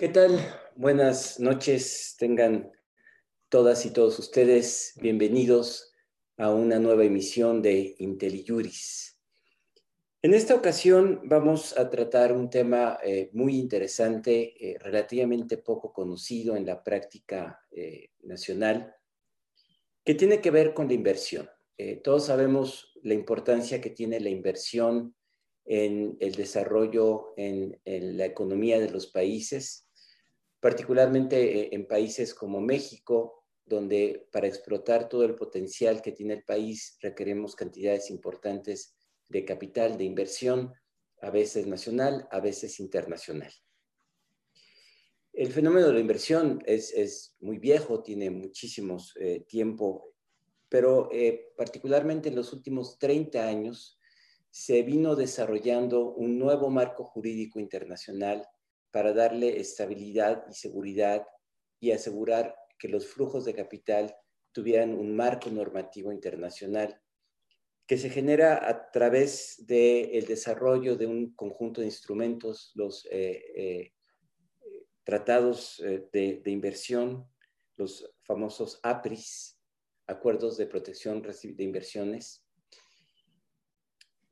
¿Qué tal? Buenas noches. Tengan todas y todos ustedes bienvenidos a una nueva emisión de IntelliJuris. En esta ocasión vamos a tratar un tema eh, muy interesante, eh, relativamente poco conocido en la práctica eh, nacional, que tiene que ver con la inversión. todos sabemos la importancia que tiene la inversión en el desarrollo en la economía de los países particularmente eh, en países como México, donde para explotar todo el potencial que tiene el país requerimos cantidades importantes de capital, de inversión, a veces nacional, a veces internacional. El fenómeno de la inversión es, muy viejo, tiene muchísimos eh, tiempo, pero eh, particularmente en los últimos 30 años se vino desarrollando un nuevo marco jurídico internacional para darle estabilidad y seguridad y asegurar que los flujos de capital tuvieran un marco normativo internacional que se genera a través del desarrollo de un conjunto de instrumentos, los eh, eh, tratados eh, de, de, inversión, los famosos APRIS, Acuerdos de Protección de Inversiones,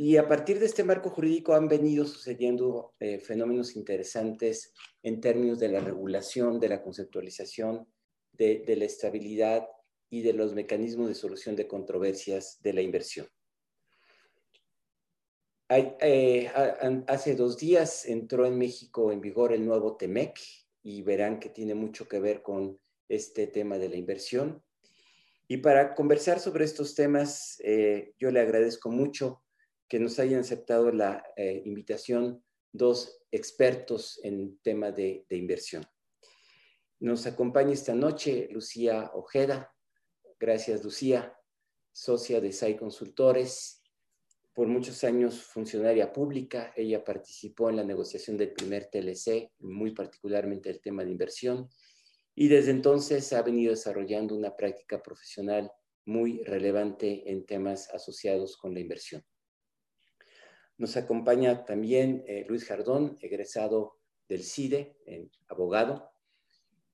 y a partir de este marco jurídico han venido sucediendo eh, fenómenos interesantes en términos de la regulación, de la conceptualización, de, la estabilidad y de los mecanismos de solución de controversias de la inversión. Eh, hace dos días entró en México en vigor el nuevo TEMEC y verán que tiene mucho que ver con este tema de la inversión. Y para conversar sobre estos temas, eh, yo le agradezco mucho que nos hayan aceptado la eh, invitación dos expertos en tema de, inversión. Nos acompaña esta noche Lucía Ojeda. Gracias, Lucía, socia de SAI Consultores, por muchos años funcionaria pública. Ella participó en la negociación del primer TLC, muy particularmente el tema de inversión, y desde entonces ha venido desarrollando una práctica profesional muy relevante en temas asociados con la inversión. Nos acompaña también eh, Luis Jardón, egresado del CIDE, abogado,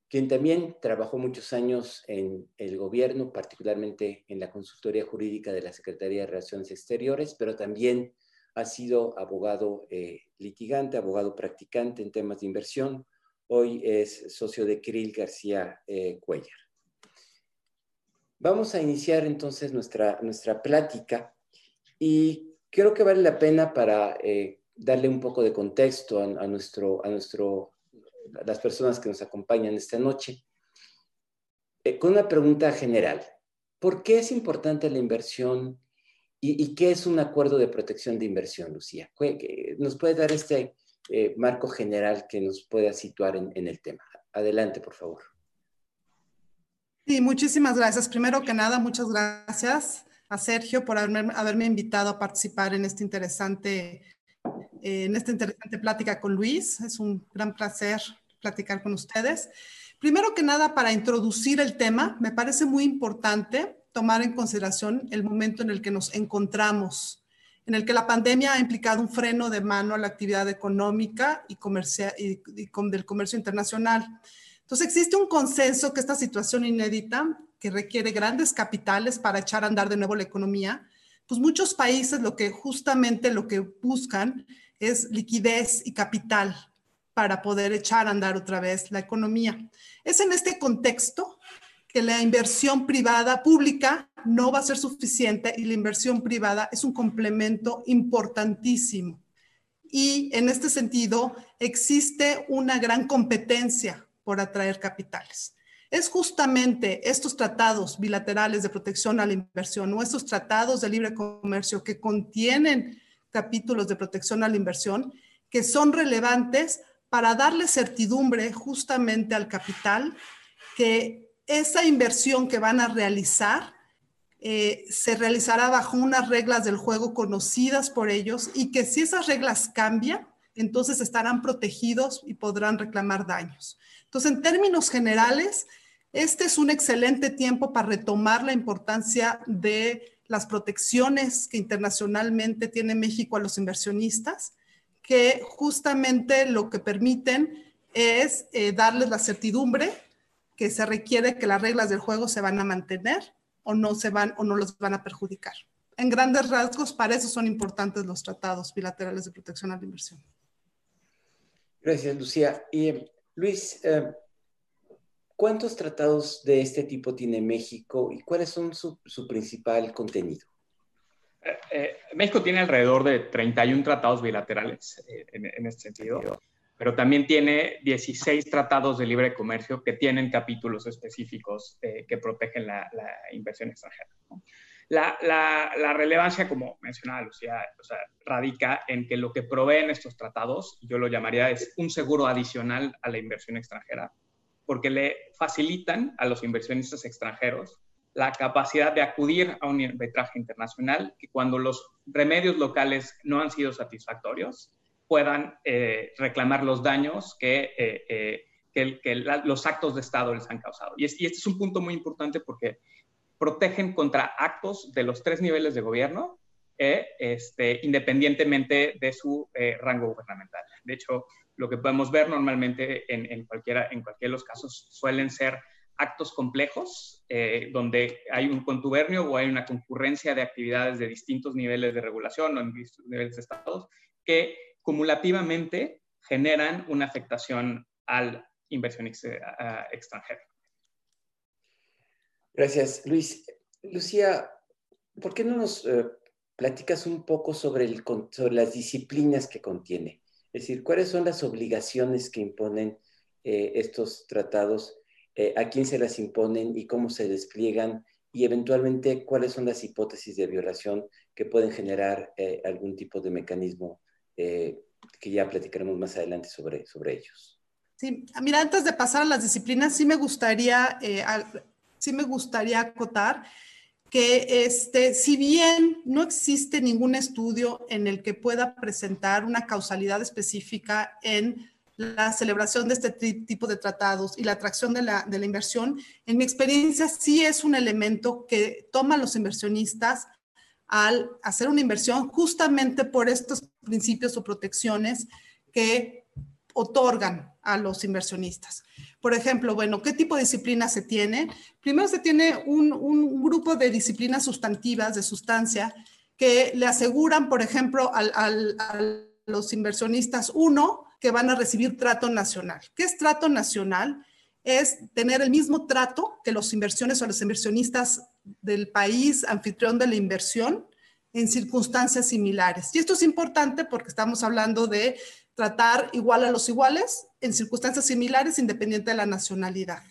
quien también trabajó muchos años en el gobierno, particularmente en la consultoría jurídica de la Secretaría de Relaciones Exteriores, pero también ha sido abogado eh, litigante, abogado practicante en temas de inversión. Hoy es socio de Kirill García eh, Cuellar. Vamos a iniciar entonces nuestra, nuestra plática y creo que vale la pena para eh, darle un poco de contexto a, nuestro, a nuestro, las personas que nos acompañan esta noche, eh, con una pregunta general. ¿Por qué es importante la inversión y, qué es un acuerdo de protección de inversión, Lucía? ¿Nos puede dar este eh, marco general que nos pueda situar en, en el tema? Adelante, por favor. Sí, muchísimas gracias. Primero que nada, muchas gracias a Sergio por haberme, invitado a participar en, este interesante, eh, en esta interesante plática con Luis. Es un gran placer platicar con ustedes. Primero que nada, para introducir el tema, me parece muy importante tomar en consideración el momento en el que nos encontramos, en el que la pandemia ha implicado un freno de mano a la actividad económica y, comercial, y, y del comercio internacional. Entonces existe un consenso que esta situación inédita que requiere grandes capitales para echar a andar de nuevo la economía, pues muchos países lo que justamente lo que buscan es liquidez y capital para poder echar a andar otra vez la economía. Es en este contexto que la inversión privada pública no va a ser suficiente y la inversión privada es un complemento importantísimo. Y en este sentido, existe una gran competencia por atraer capitales es justamente estos tratados bilaterales de protección a la inversión o estos tratados de libre comercio que contienen capítulos de protección a la inversión que son relevantes para darle certidumbre justamente al capital que esa inversión que van a realizar eh, se realizará bajo unas reglas del juego conocidas por ellos y que si esas reglas cambian, entonces estarán protegidos y podrán reclamar daños. Entonces, en términos generales, este es un excelente tiempo para retomar la importancia de las protecciones que internacionalmente tiene México a los inversionistas, que justamente lo que permiten es eh, darles la certidumbre que se requiere que las reglas del juego se van a mantener o no se van o no los van a perjudicar. En grandes rasgos, para eso son importantes los tratados bilaterales de protección a la inversión. Gracias, Lucía. Y Luis, eh, ¿cuántos tratados de este tipo tiene México y cuáles son su, principal contenido? Eh, eh, México tiene alrededor de 31 tratados bilaterales en, este sentido pero también tiene 16 tratados de libre comercio que tienen capítulos específicos eh, que protegen la, inversión extranjera. La, la, relevancia, como mencionaba Lucía, radica en que lo que proveen estos tratados, yo lo llamaría, es un seguro adicional a la inversión extranjera, porque le facilitan a los inversionistas extranjeros la capacidad de acudir a un arbitraje internacional que cuando los remedios locales no han sido satisfactorios, puedan eh, reclamar los daños que, eh, eh, que, los actos de Estado les han causado. Y, este es un punto muy importante porque protegen contra actos de los tres niveles de gobierno, este, independientemente de su rango gubernamental. De hecho, lo que podemos ver normalmente en, en, cualquiera, en cualquiera de los casos suelen ser actos complejos, donde hay un contubernio o hay una concurrencia de actividades de distintos niveles de regulación o en distintos niveles de estados, que cumulativamente generan una afectación al inversión extranjera. Gracias, Luis. Lucía, ¿por qué no nos eh, platicas un poco sobre, el, sobre, las disciplinas que contiene? Es decir, ¿cuáles son las obligaciones que imponen eh, estos tratados? Eh, ¿A quién se las imponen y cómo se despliegan? Y eventualmente, ¿cuáles son las hipótesis de violación que pueden generar algún tipo de mecanismo eh, que ya platicaremos más adelante sobre, sobre ellos. Sí, mira, antes de pasar a las disciplinas, sí me gustaría, eh, sí me gustaría acotar que este, si bien no existe ningún estudio en el que pueda presentar una causalidad específica en la celebración de este tipo de tratados y la atracción de la, de la inversión, en mi experiencia sí es un elemento que toma a los inversionistas al hacer una inversión justamente por estos principios o protecciones que otorgan a los inversionistas. Por ejemplo, bueno, ¿qué tipo de disciplina se tiene? Primero se tiene un, grupo de disciplinas sustantivas, de sustancia, que le aseguran, por ejemplo, a los inversionistas, uno, que van a recibir trato nacional. ¿Qué es trato nacional? Es tener el mismo trato que los inversiones o los inversionistas del país anfitrión de la inversión en circunstancias similares. Y esto es importante porque estamos hablando de tratar igual a los iguales en circunstancias similares independiente de la nacionalidad.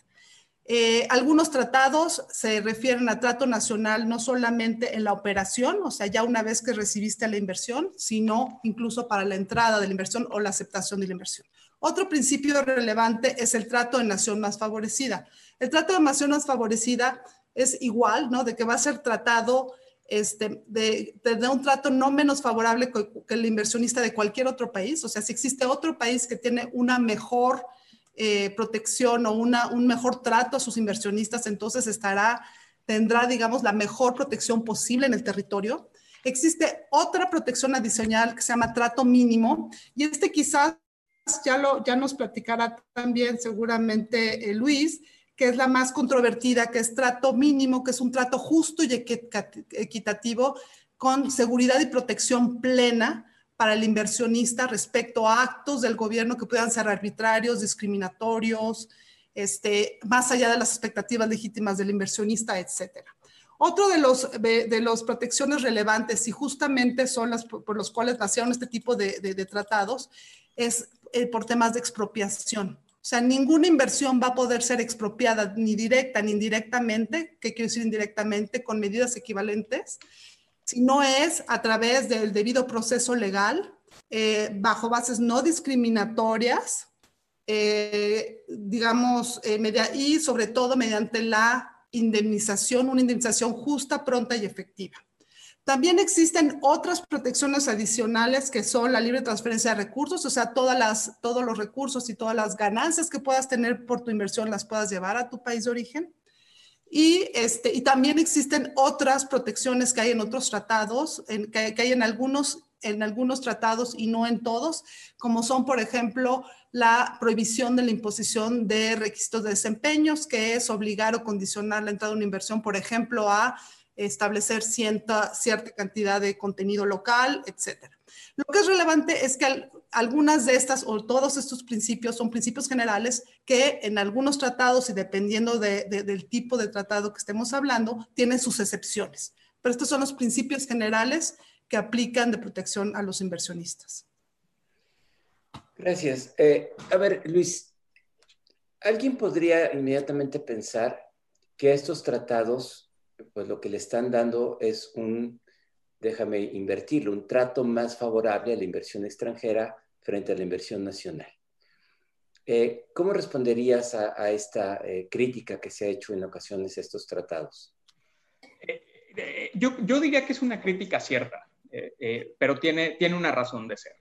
Eh, algunos tratados se refieren a trato nacional no solamente en la operación, o sea, ya una vez que recibiste la inversión, sino incluso para la entrada de la inversión o la aceptación de la inversión. Otro principio relevante es el trato de nación más favorecida. El trato de nación más favorecida es igual, ¿no? De que va a ser tratado este, de, un trato no menos favorable que, el inversionista de cualquier otro país. O sea, si existe otro país que tiene una mejor eh, protección o una, un mejor trato a sus inversionistas, entonces estará, tendrá, digamos, la mejor protección posible en el territorio. Existe otra protección adicional que se llama trato mínimo y este quizás ya, lo, ya nos platicará también seguramente eh, Luis, que es la más controvertida, que es trato mínimo, que es un trato justo y equitativo con seguridad y protección plena para el inversionista respecto a actos del gobierno que puedan ser arbitrarios, discriminatorios, este, más allá de las expectativas legítimas del inversionista, etcétera. Otro de los de, los protecciones relevantes y justamente son las por, los cuales nacieron este tipo de, de tratados es eh, por temas de expropiación. O sea, ninguna inversión va a poder ser expropiada ni directa ni indirectamente, ¿qué quiero decir indirectamente? Con medidas equivalentes, si no es a través del debido proceso legal, eh, bajo bases no discriminatorias, eh, digamos, eh, y sobre todo mediante la indemnización, una indemnización justa, pronta y efectiva. También existen otras protecciones adicionales que son la libre transferencia de recursos, o sea, todos los recursos y todas las ganancias que puedas tener por tu inversión las puedas llevar a tu país de origen. Y, este, también existen otras protecciones que hay en otros tratados, en, que, hay en algunos en algunos tratados y no en todos, como son, por ejemplo, la prohibición de la imposición de requisitos de desempeños, que es obligar o condicionar la entrada de una inversión, por ejemplo, a establecer cierta, cierta cantidad de contenido local, etc. Lo que es relevante es que algunas de estas o todos estos principios son principios generales que en algunos tratados y dependiendo del tipo de tratado que estemos hablando, tienen sus excepciones. Pero estos son los principios generales que aplican de protección a los inversionistas. Gracias. Eh, a ver, Luis, ¿alguien podría inmediatamente pensar que estos tratados, pues lo que le están dando es un, déjame invertirlo, un trato más favorable a la inversión extranjera frente a la inversión nacional? Eh, ¿Cómo responderías a, esta eh, crítica que se ha hecho en ocasiones a estos tratados? Yo, yo, diría que es una crítica cierta, pero tiene, tiene una razón de ser.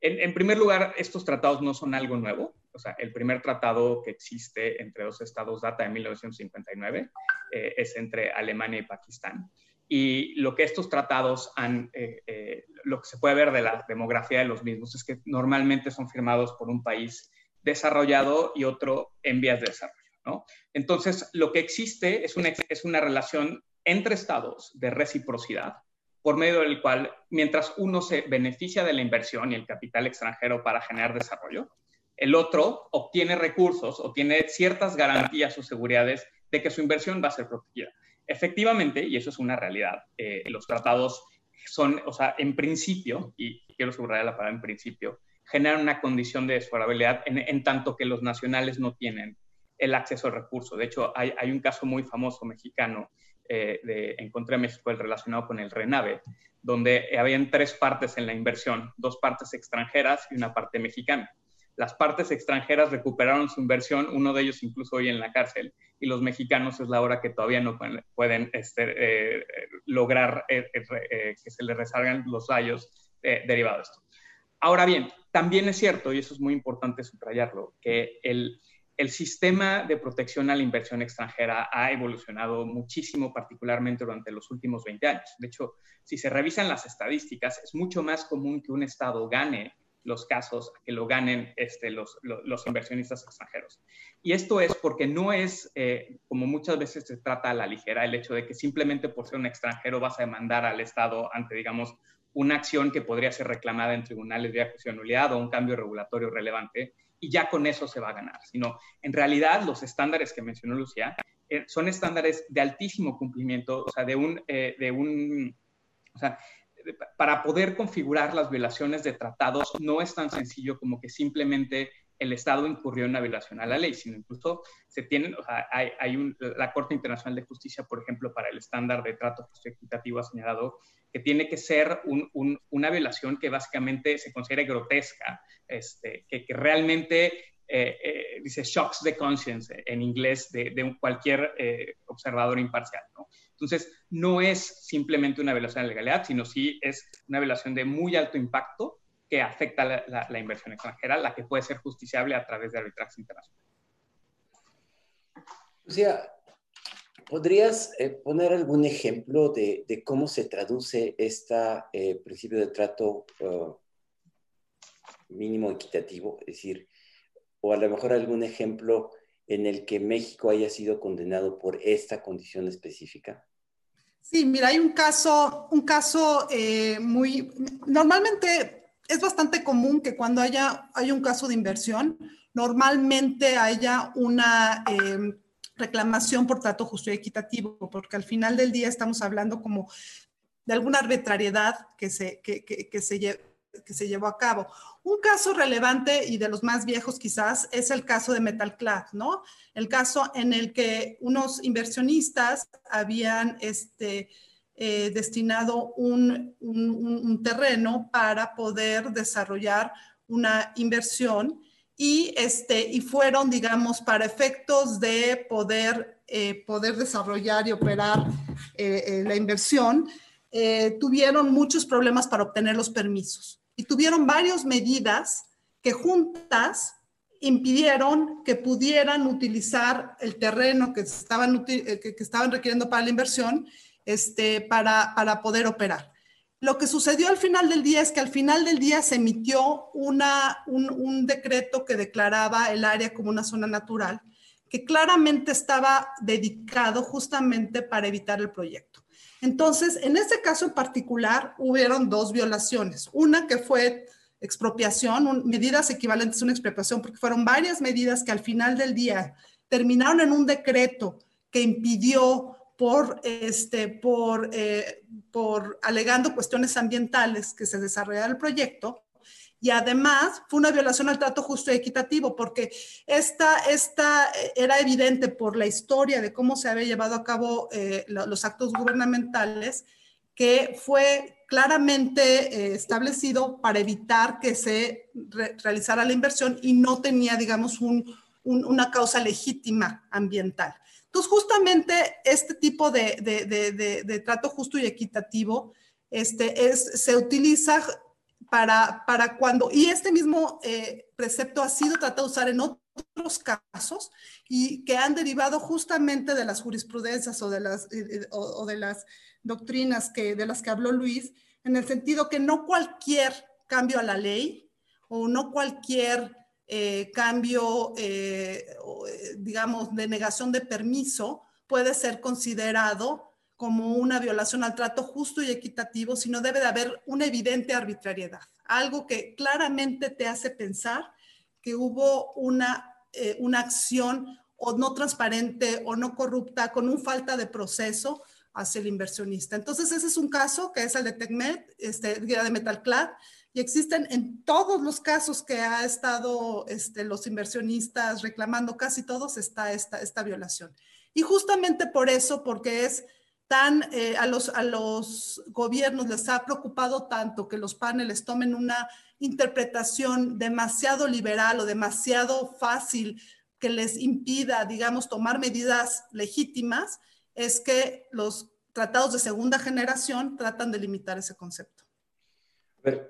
En, primer lugar, estos tratados no son algo nuevo. O sea, el primer tratado que existe entre dos estados data de 1959, eh, es entre Alemania y Pakistán. Y lo que estos tratados han, eh, eh, lo que se puede ver de la demografía de los mismos es que normalmente son firmados por un país desarrollado y otro en vías de desarrollo. ¿no? Entonces, lo que existe es una, es una relación entre estados de reciprocidad por medio del cual, mientras uno se beneficia de la inversión y el capital extranjero para generar desarrollo, el otro obtiene recursos o tiene ciertas garantías o seguridades de que su inversión va a ser protegida. Efectivamente, y eso es una realidad, eh, los tratados son, o sea, en principio, y quiero subrayar la palabra en principio, generan una condición de desfavorabilidad en, tanto que los nacionales no tienen el acceso al recurso. De hecho, hay, un caso muy famoso mexicano eh, de Encontré México, el relacionado con el RENAVE, donde habían tres partes en la inversión, dos partes extranjeras y una parte mexicana. Las partes extranjeras recuperaron su inversión, uno de ellos incluso hoy en la cárcel, y los mexicanos es la hora que todavía no pueden, este, eh, lograr eh, que se les resalgan los rayos derivados de esto. Ahora bien, también es cierto, y eso es muy importante subrayarlo, que el sistema de protección a la inversión extranjera ha evolucionado muchísimo, particularmente durante los últimos 20 años. De hecho, si se revisan las estadísticas, es mucho más común que un Estado gane los casos que lo ganen este, los, inversionistas extranjeros. Y esto es porque no es, eh, como muchas veces se trata a la ligera, el hecho de que simplemente por ser un extranjero vas a demandar al Estado ante, digamos, una acción que podría ser reclamada en tribunales de acción nulidad o un cambio regulatorio relevante, y ya con eso se va a ganar, sino en realidad los estándares que mencionó Lucía eh, son estándares de altísimo cumplimiento, o sea, de un, eh, de un, o sea, para poder configurar las violaciones de tratados no es tan sencillo como que simplemente el Estado incurrió en una violación a la ley, sino incluso se tienen, o sea, hay, hay un, la Corte Internacional de Justicia, por ejemplo, para el estándar de trato justo equitativo ha señalado que tiene que ser una violación que básicamente se considere grotesca, este, que, realmente eh, eh, dice shocks the conscience en inglés de, cualquier eh, observador imparcial. Entonces, no es simplemente una violación de la legalidad, sino sí es una violación de muy alto impacto que afecta la, la inversión extranjera, la que puede ser justiciable a través de arbitraje internacional. O sea, ¿Podrías eh, poner algún ejemplo de, cómo se traduce este principio de trato uh, mínimo equitativo? Es decir, o a lo mejor algún ejemplo en el que México haya sido condenado por esta condición específica. Sí, mira, hay un caso, un caso eh, muy, normalmente es bastante común que cuando haya hay un caso de inversión, normalmente haya una reclamación por trato justo y equitativo, porque al final del día estamos hablando como de alguna arbitrariedad que se, que, se, que se llevó a cabo. Un caso relevante y de los más viejos quizás es el caso de Metalclad, ¿no? El caso en el que unos inversionistas habían este, eh, destinado un, terreno para poder desarrollar una inversión y, este, fueron, digamos, para efectos de poder, eh, desarrollar y operar eh, la inversión, tuvieron muchos problemas para obtener los permisos y tuvieron varias medidas que juntas impidieron que pudieran utilizar el terreno que estaban, que, estaban requiriendo para la inversión este, para, para poder operar. Lo que sucedió al final del día es que al final del día se emitió una, un, decreto que declaraba el área como una zona natural, que claramente estaba dedicado justamente para evitar el proyecto. Entonces, en este caso en particular, hubieron dos violaciones. Una que fue expropiación, medidas equivalentes a una expropiación, porque fueron varias medidas que al final del día terminaron en un decreto que impidió por, este, por, eh, por alegando cuestiones ambientales que se desarrollara el proyecto. Y además fue una violación al trato justo y equitativo, porque esta, esta eh, era evidente por la historia de cómo se había llevado a cabo eh, los actos gubernamentales, que fue claramente establecido para evitar que se realizara la inversión y no tenía, digamos, un, una causa legítima ambiental. Entonces, justamente este tipo de, trato justo y equitativo este, es, se utiliza para, para cuando, y este mismo eh, precepto ha sido tratado de usar en otros casos y que han derivado justamente de las jurisprudencias o de las, o de las doctrinas que, de las que habló Luis, en el sentido que no cualquier cambio a la ley o no cualquier eh, cambio, eh, eh, digamos, de negación de permiso puede ser considerado como una violación al trato justo y equitativo, sino debe de haber una evidente arbitrariedad, algo que claramente te hace pensar que hubo una, una acción o no transparente o no corrupta, con un falta de proceso hacia el inversionista. Entonces, ese es un caso que es el de TecMet, este, de Metalclad, y existen en todos los casos que ha estado este, los inversionistas reclamando, casi todos, está esta, esta violación. Y justamente por eso, porque es tan, eh, a, los, a los gobiernos les ha preocupado tanto que los paneles tomen una interpretación demasiado liberal o demasiado fácil que les impida, digamos, tomar medidas legítimas, es que los tratados de segunda generación tratan de limitar ese concepto.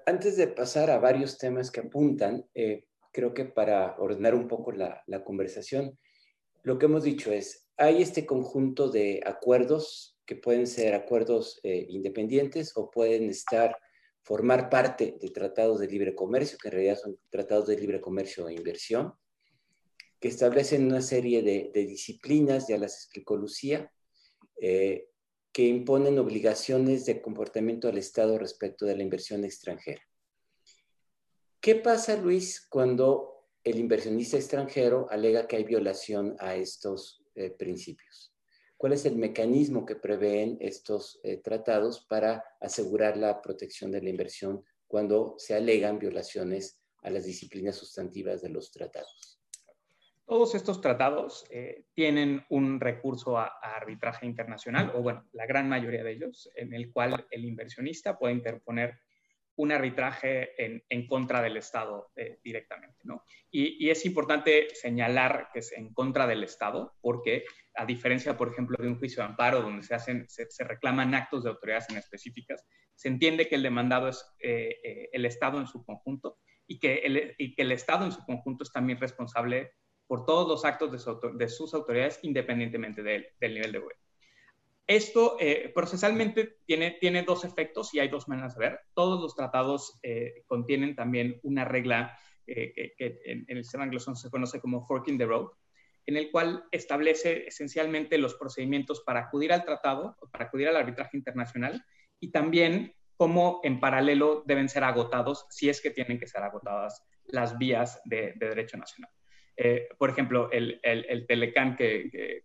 Antes de pasar a varios temas que apuntan, eh, creo que para ordenar un poco la, conversación, lo que hemos dicho es, hay este conjunto de acuerdos que pueden ser acuerdos eh, independientes o pueden estar, formar parte de tratados de libre comercio, que en realidad son tratados de libre comercio e inversión, que establecen una serie de, disciplinas, ya las explicó Lucía, eh, que imponen obligaciones de comportamiento al Estado respecto de la inversión extranjera. ¿Qué pasa, Luis, cuando el inversionista extranjero alega que hay violación a estos eh, principios? ¿Cuál es el mecanismo que prevén estos eh, tratados para asegurar la protección de la inversión cuando se alegan violaciones a las disciplinas sustantivas de los tratados? Todos estos tratados eh, tienen un recurso a, arbitraje internacional, o bueno, la gran mayoría de ellos, en el cual el inversionista puede interponer un arbitraje en, contra del Estado eh, directamente. ¿no? Y, es importante señalar que es en contra del Estado, porque a diferencia, por ejemplo, de un juicio de amparo donde se, hacen, se, reclaman actos de autoridades en específicas, se entiende que el demandado es eh, el Estado en su conjunto y que, el, Estado en su conjunto es también responsable por todos los actos de, sus autoridades independientemente del nivel de web. Esto eh, procesalmente tiene, tiene dos efectos y hay dos maneras de ver. Todos los tratados eh, contienen también una regla eh, que, en, el sistema anglosajón se conoce como forking the road, en el cual establece esencialmente los procedimientos para acudir al tratado, para acudir al arbitraje internacional y también cómo en paralelo deben ser agotados, si es que tienen que ser agotadas las vías de derecho nacional. Por ejemplo, el, el, Telecán, que,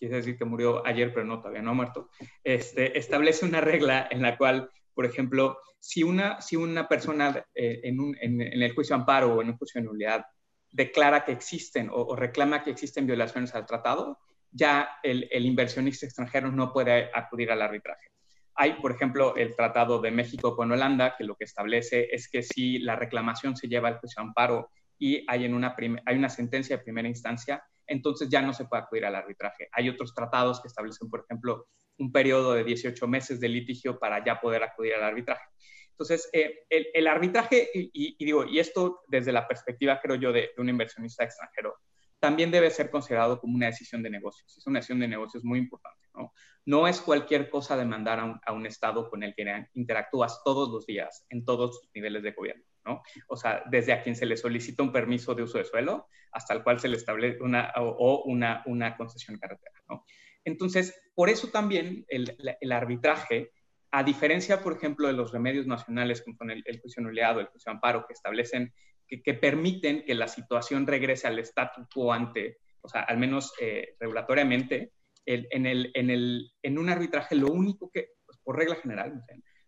quiere decir que murió ayer, pero no, todavía no ha muerto, este, establece una regla en la cual, por ejemplo, si una, si una persona eh, en, un, en, el juicio amparo o en un juicio de nulidad declara que existen o, reclama que existen violaciones al tratado, ya el, el inversionista extranjero no puede acudir al arbitraje. Hay, por ejemplo, el Tratado de México con Holanda, que lo que establece es que si la reclamación se lleva al juicio amparo y hay, en una, hay una sentencia de primera instancia, entonces ya no se puede acudir al arbitraje. Hay otros tratados que establecen, por ejemplo, un periodo de 18 meses de litigio para ya poder acudir al arbitraje. Entonces, eh, el, arbitraje, y, digo, y esto desde la perspectiva, creo yo, de, un inversionista extranjero, también debe ser considerado como una decisión de negocios. Es una decisión de negocios muy importante. ¿no? No es cualquier cosa demandar a un, a un Estado con el que interactúas todos los días en todos los niveles de gobierno. ¿No? O sea, desde a quien se le solicita un permiso de uso de suelo hasta el cual se le establece una o, una, una concesión carretera, ¿no? Entonces, por eso también el, el, arbitraje, a diferencia, por ejemplo, de los remedios nacionales como con el, el juicio nuleado, el juicio amparo, que establecen, que, que, permiten que la situación regrese al statu quo ante, o sea, al menos eh, regulatoriamente, el, en, en, en un arbitraje lo único que, pues, por regla general,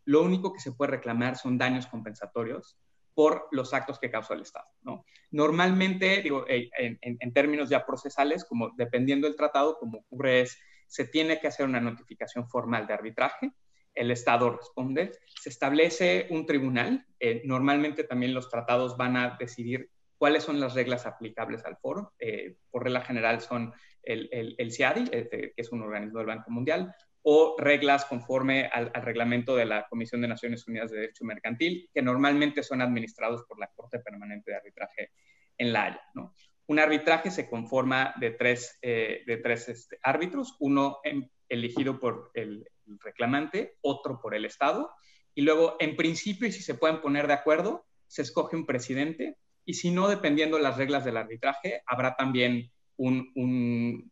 lo único que se puede reclamar son daños compensatorios por los actos que causó el Estado. ¿no? Normalmente, digo, eh, en, términos ya procesales, como dependiendo del tratado, como ocurre es, se tiene que hacer una notificación formal de arbitraje, el Estado responde, se establece un tribunal, eh, normalmente también los tratados van a decidir cuáles son las reglas aplicables al foro, eh, por regla general son el, el, el CIADI, que es un organismo del Banco Mundial, o reglas conforme al, reglamento de la Comisión de Naciones Unidas de Derecho Mercantil, que normalmente son administrados por la Corte Permanente de Arbitraje en La Haya. ¿no? Un arbitraje se conforma de tres, eh, de tres este, árbitros, uno en, elegido por el, reclamante, otro por el Estado, y luego, en principio, y si se pueden poner de acuerdo, se escoge un presidente, y si no, dependiendo de las reglas del arbitraje, habrá también un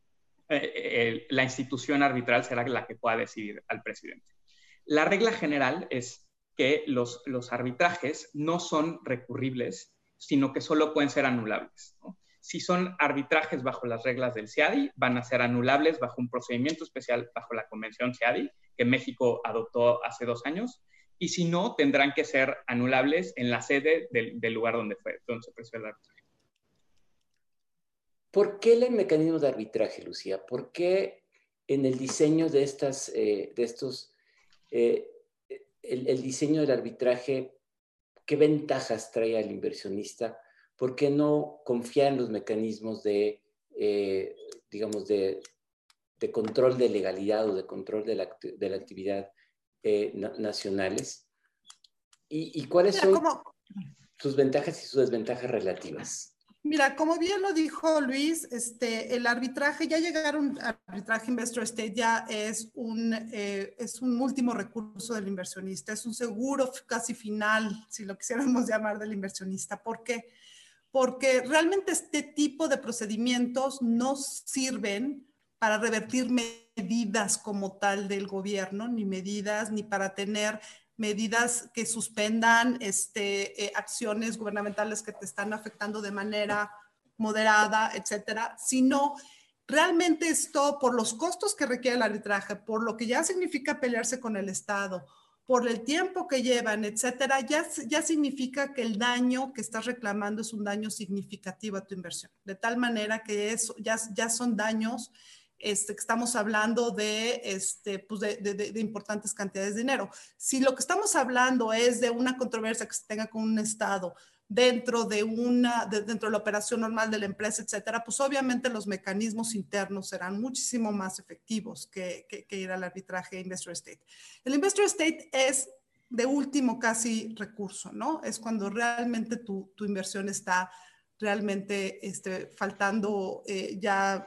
eh, eh, la institución arbitral será la que pueda decidir al presidente. La regla general es que los, arbitrajes no son recurribles, sino que solo pueden ser anulables. Si son arbitrajes bajo las reglas del CIADI, van a ser anulables bajo un procedimiento especial bajo la Convención CIADI, que México adoptó hace dos años, y si no, tendrán que ser anulables en la sede del, lugar donde, fue, donde se el arbitraje. ¿Por qué el mecanismo de arbitraje, Lucía? ¿Por qué en el diseño de, estas, eh, de estos, eh, el, el, diseño del arbitraje, qué ventajas trae al inversionista? ¿Por qué no confiar en los mecanismos de, eh, digamos, de, de, control de legalidad o de control de la, de la actividad na nacionales? ¿Y, y cuáles son sus ventajas y sus desventajas relativas? Mira, como bien lo dijo Luis, este, el arbitraje, ya llegaron al arbitraje Investor State, ya es un, eh, es un último recurso del inversionista, es un seguro casi final, si lo quisiéramos llamar, del inversionista. ¿Por qué? Porque realmente este tipo de procedimientos no sirven para revertir medidas como tal del gobierno, ni medidas, ni para tener medidas que suspendan este, eh, acciones gubernamentales que te están afectando de manera moderada, etcétera, sino realmente esto por los costos que requiere el arbitraje, por lo que ya significa pelearse con el Estado, por el tiempo que llevan, etcétera, ya, ya significa que el daño que estás reclamando es un daño significativo a tu inversión, de tal manera que eso ya, ya son daños este, estamos hablando de, este, pues de, de, de, importantes cantidades de dinero. Si lo que estamos hablando es de una controversia que se tenga con un Estado dentro de una, dentro de la operación normal de la empresa, etcétera, pues obviamente los mecanismos internos serán muchísimo más efectivos que, que, que ir al arbitraje Investor State. El Investor State es de último casi recurso, ¿no? Es cuando realmente tu, tu inversión está realmente este, faltando eh, ya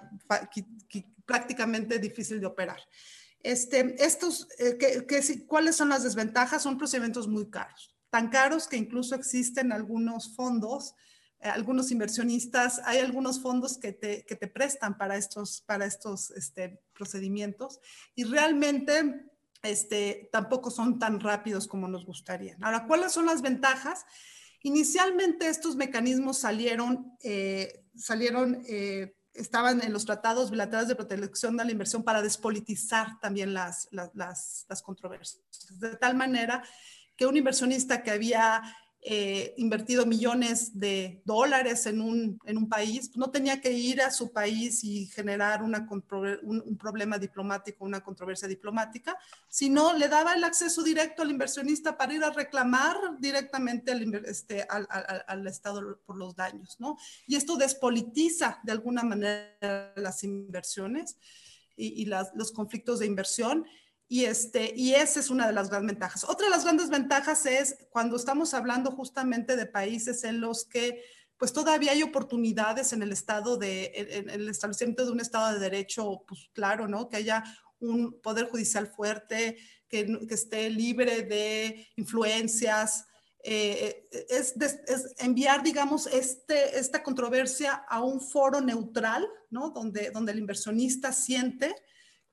prácticamente difícil de operar. Este, estos, eh, que, que, ¿Cuáles son las desventajas? Son procedimientos muy caros, tan caros que incluso existen algunos fondos, eh, algunos inversionistas, hay algunos fondos que te, que te prestan para estos, para estos este, procedimientos y realmente este, tampoco son tan rápidos como nos gustaría. Ahora, ¿cuáles son las ventajas? Inicialmente estos mecanismos salieron, eh, salieron eh, estaban en los tratados bilaterales de protección de la inversión para despolitizar también las, las, las, las controversias. De tal manera que un inversionista que había eh, invertido millones de dólares en un, en un país, no tenía que ir a su país y generar un, problema diplomático, una controversia diplomática, sino le daba el acceso directo al inversionista para ir a reclamar directamente al, este, Estado por los daños, ¿no? Y esto despolitiza de alguna manera las inversiones y, los conflictos de inversión y, este, y esa es una de las grandes ventajas. Otra de las grandes ventajas es cuando estamos hablando justamente de países en los que pues todavía hay oportunidades en el estado de, en, el establecimiento de un estado de derecho, pues claro, ¿no? Que haya un poder judicial fuerte, que, que esté libre de influencias, eh, es, enviar, digamos, este, esta controversia a un foro neutral, ¿no? Donde, donde el inversionista siente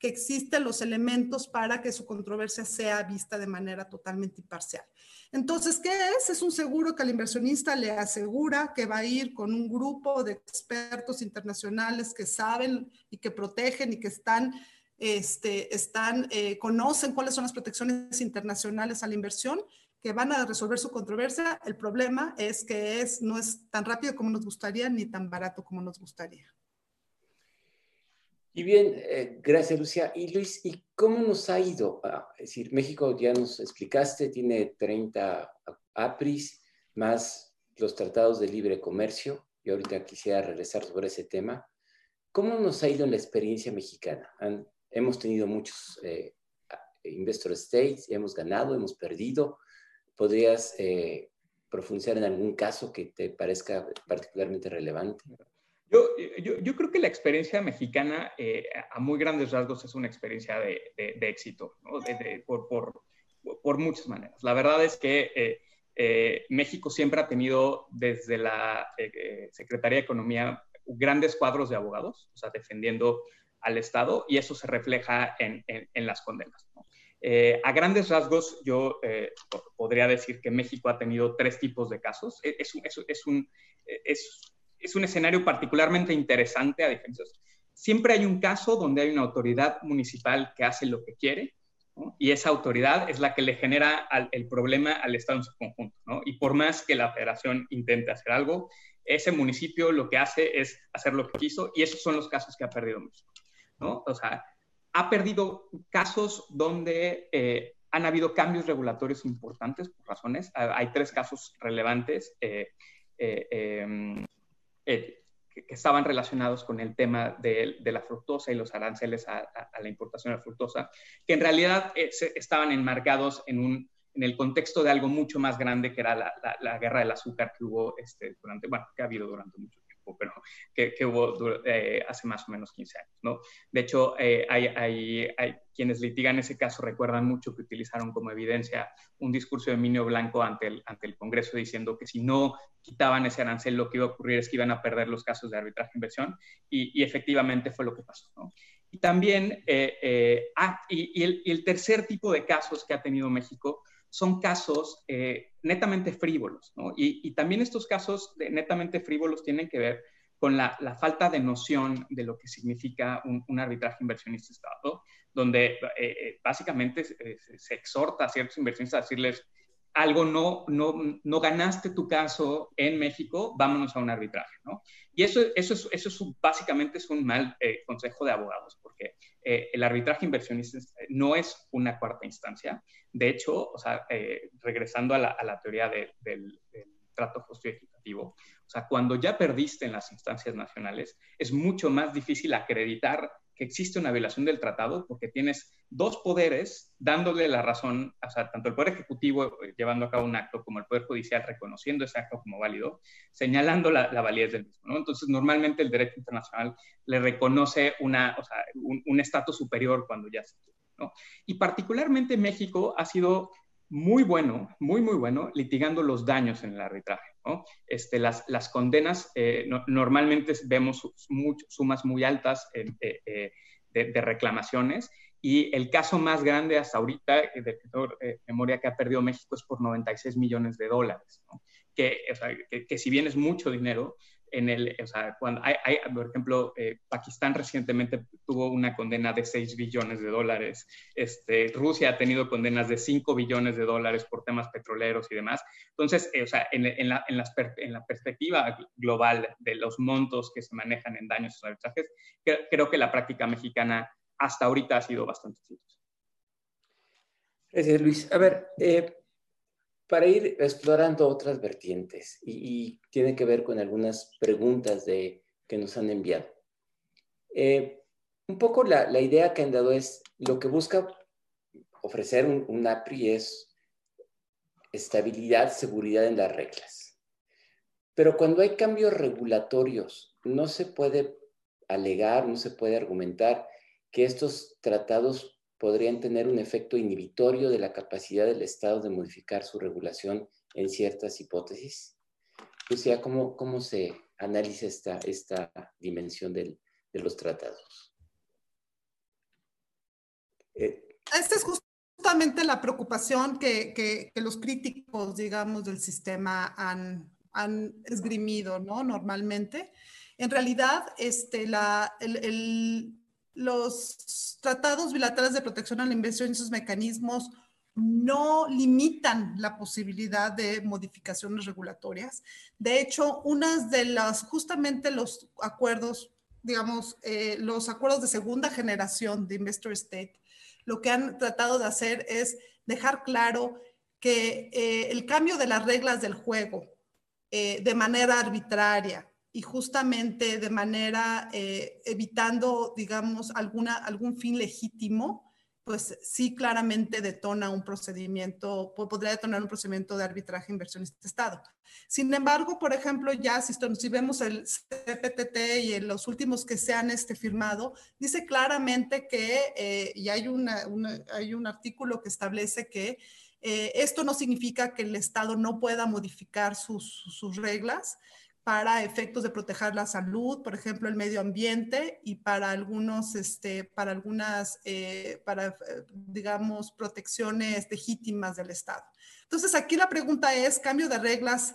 que existen los elementos para que su controversia sea vista de manera totalmente imparcial. Entonces, ¿qué es? Es un seguro que el inversionista le asegura que va a ir con un grupo de expertos internacionales que saben y que protegen y que están, este, están eh, conocen cuáles son las protecciones internacionales a la inversión que van a resolver su controversia. El problema es que es, no es tan rápido como nos gustaría ni tan barato como nos gustaría. Y bien, eh, gracias Lucia. Y Luis, ¿y cómo nos ha ido? Ah, es decir, México ya nos explicaste, tiene 30 APRIS más los tratados de libre comercio. Y ahorita quisiera regresar sobre ese tema. ¿Cómo nos ha ido en la experiencia mexicana? hemos tenido muchos eh, investor states, hemos ganado, hemos perdido. ¿Podrías eh, profundizar en algún caso que te parezca particularmente relevante? Yo, yo, yo, creo que la experiencia mexicana eh, a muy grandes rasgos es una experiencia de, de, éxito, ¿no? de, por, por, por, muchas maneras. La verdad es que eh, eh, México siempre ha tenido desde la Secretaría de Economía grandes cuadros de abogados, o sea, defendiendo al Estado, y eso se refleja en, en, las condenas. ¿no? a grandes rasgos, yo podría decir que México ha tenido tres tipos de casos. Es, es, es, es un, es, es un escenario particularmente interesante a diferencia. Siempre hay un caso donde hay una autoridad municipal que hace lo que quiere y esa autoridad es la que le genera el problema al Estado en su conjunto. Y por más que la federación intente hacer algo, ese municipio lo que hace es hacer lo que quiso y esos son los casos que ha perdido México. ¿no? O sea, ha perdido casos donde eh, han habido cambios regulatorios importantes por razones. Hay tres casos relevantes. Eh, eh, em, eh, que, estaban relacionados con el tema de, la fructosa y los aranceles a, la importación de fructosa, que en realidad eh, estaban enmarcados en, un, en el contexto de algo mucho más grande que era la, la guerra del azúcar que hubo este, durante, bueno, que ha habido durante mucho pero que, hubo eh, hace más o menos 15 años. ¿no? De hecho, eh, hay, hay, hay, quienes litigan ese caso recuerdan mucho que utilizaron como evidencia un discurso de Minio Blanco ante el, ante el Congreso diciendo que si no quitaban ese arancel lo que iba a ocurrir es que iban a perder los casos de arbitraje e inversión y, y efectivamente fue lo que pasó. ¿no? Y también, eh, ah, y, el, y el tercer tipo de casos que ha tenido México son casos eh, netamente frívolos, ¿no? y, también estos casos netamente frívolos tienen que ver con la, falta de noción de lo que significa un, arbitraje inversionista Estado, donde eh, eh, básicamente se, exhorta a ciertos inversionistas a decirles, algo no, no, no ganaste tu caso en México, vámonos a un arbitraje, ¿no? Y eso, eso, es, eso es básicamente es un mal consejo de abogados, porque eh, el arbitraje inversionista no es una cuarta instancia. De hecho, o sea, eh, regresando a la, teoría del, trato justo y equitativo, o sea, cuando ya perdiste en las instancias nacionales, es mucho más difícil acreditar existe una violación del tratado porque tienes dos poderes dándole la razón, o sea, tanto el Poder Ejecutivo eh, llevando a cabo un acto como el Poder Judicial reconociendo ese acto como válido, señalando la, validez del mismo. Entonces, normalmente el derecho internacional le reconoce una, o sea, un estatus superior cuando ya se... ¿no? Y particularmente México ha sido muy bueno, muy, muy bueno, litigando los daños en el arbitraje. ¿No? Este, las, las condenas, eh, normalmente vemos sumas muy altas eh, eh, de, reclamaciones y el caso más grande hasta ahorita de memoria que ha perdido México es por 96 millones de dólares, que, que, si bien es mucho dinero, en el, o sea, cuando hay, por ejemplo, eh, Pakistán recientemente tuvo una condena de 6 billones de dólares, este, Rusia ha tenido condenas de 5 billones de dólares por temas petroleros y demás. Entonces, eh, o sea, en, en, la, en, la, perspectiva global de los montos que se manejan en daños y arbitrajes, creo que la práctica mexicana hasta ahorita ha sido bastante exitosa. Gracias, Luis. A ver, eh, para ir explorando otras vertientes y, tiene que ver con algunas preguntas de, que nos han enviado. Eh, un poco la, idea que han dado es lo que busca ofrecer un, APRI es estabilidad, seguridad en las reglas. Pero cuando hay cambios regulatorios, no se puede alegar, no se puede argumentar que estos tratados podrían tener un efecto inhibitorio de la capacidad del Estado de modificar su regulación en ciertas hipótesis? O sea, ¿cómo, cómo se analiza esta, esta dimensión del, de los tratados? Eh, esta es justamente la preocupación que, que, los críticos, digamos, del sistema han, han esgrimido, ¿no? Normalmente. En realidad, este, la, el, el, los tratados bilaterales de protección a la inversión y sus mecanismos no limitan la posibilidad de modificaciones regulatorias. De hecho, unas de las, justamente los acuerdos, digamos, eh, los acuerdos de segunda generación de Investor State, lo que han tratado de hacer es dejar claro que eh, el cambio de las reglas del juego eh, de manera arbitraria y justamente de manera eh, evitando, digamos, alguna, algún fin legítimo, pues sí claramente detona un procedimiento, podría detonar un procedimiento de arbitraje inversionista-Estado. Sin embargo, por ejemplo, ya si, si vemos el CPTT y los últimos que se han este, firmado, dice claramente que, eh, y hay, una, hay un artículo que establece que eh, esto no significa que el Estado no pueda modificar sus reglas, para efectos de proteger la salud, por ejemplo, el medio ambiente y para algunos, este, para algunas, eh, para, eh, digamos, protecciones legítimas del Estado. Entonces, aquí la pregunta es, cambio de reglas,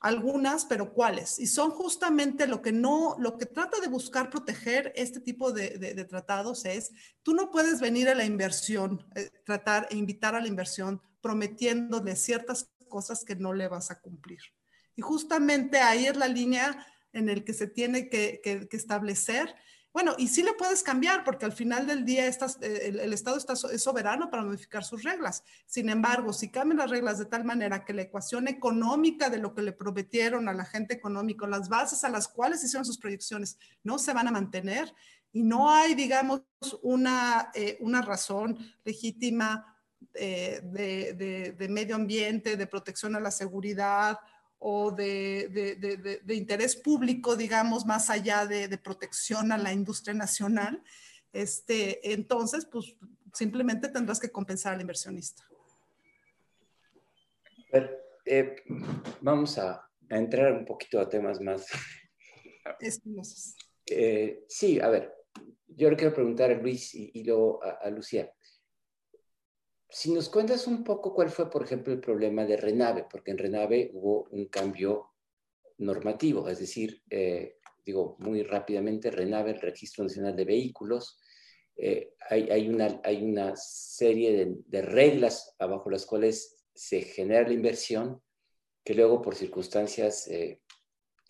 algunas, pero ¿cuáles? Y son justamente lo que no, lo que trata de buscar proteger este tipo de, tratados es, tú no puedes venir a la inversión, eh, tratar e invitar a la inversión prometiéndole ciertas cosas que no le vas a cumplir. Y justamente ahí es la línea en el que se tiene que, establecer. Bueno, y sí le puedes cambiar porque al final del día eh, el, Estado está, es soberano para modificar sus reglas. Sin embargo, si cambian las reglas de tal manera que la ecuación económica de lo que le prometieron a la gente económico, las bases a las cuales hicieron sus proyecciones, no se van a mantener y no hay, digamos, una, eh, una razón legítima eh, de medio ambiente, de protección a la seguridad o de, de, de, interés público, digamos, más allá de, protección a la industria nacional, este, entonces, pues simplemente tendrás que compensar al inversionista. Eh, vamos a, entrar un poquito a temas más. Eh, sí, a ver, yo le quiero preguntar a Luis y, luego a Lucía si nos cuentas un poco cuál fue, por ejemplo, el problema de Renave, porque en Renave hubo un cambio normativo, es decir, eh, digo muy rápidamente, Renave, el Registro Nacional de Vehículos, eh, hay, una, hay una serie de, reglas bajo las cuales se genera la inversión que luego por circunstancias, eh,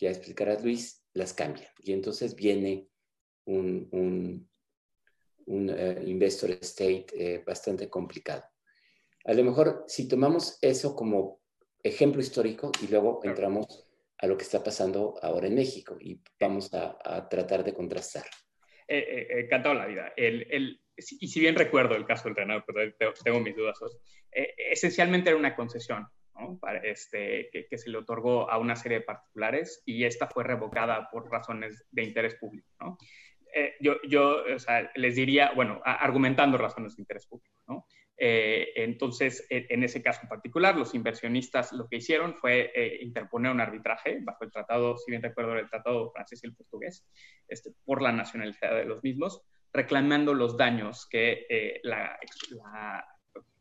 ya explicarás Luis, las cambian. Y entonces viene un, un, investor state bastante complicado. A lo mejor si tomamos eso como ejemplo histórico y luego entramos a lo que está pasando ahora en México y vamos a, tratar de contrastar. Eh, eh, encantado la vida. El, y si bien recuerdo el caso del Renado, pero tengo, mis dudas, eh, esencialmente era una concesión Para este, que, se le otorgó a una serie de particulares y esta fue revocada por razones de interés público. ¿no? Eh, yo, yo o sea, les diría, bueno, argumentando razones de interés público, ¿no? Eh, entonces, en ese caso en particular, los inversionistas lo que hicieron fue eh, interponer un arbitraje bajo el tratado, si bien recuerdo, el tratado francés y el portugués, este, por la nacionalidad de los mismos, reclamando los daños que eh, la, la,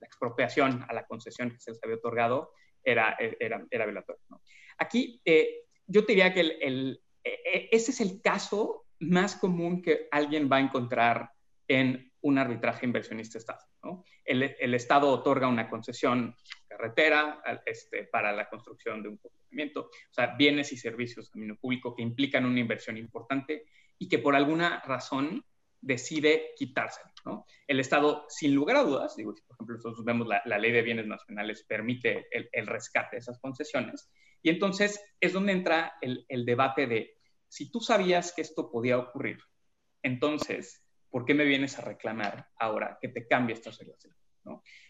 expropiación a la concesión que se les había otorgado era, era, era violatoria. ¿no? Aquí, yo diría que el, el, ese es el caso más común que alguien va a encontrar en un arbitraje inversionista-Estado. El, Estado otorga una concesión carretera este, para la construcción de un procedimiento, o sea, bienes y servicios de dominio público que implican una inversión importante y que por alguna razón decide quitárselo. El Estado, sin lugar a dudas, digo, por ejemplo, nosotros vemos la, ley de bienes nacionales permite el, rescate de esas concesiones, y entonces es donde entra el debate de si tú sabías que esto podía ocurrir, entonces ¿por qué me vienes a reclamar ahora que te cambie estas reglas?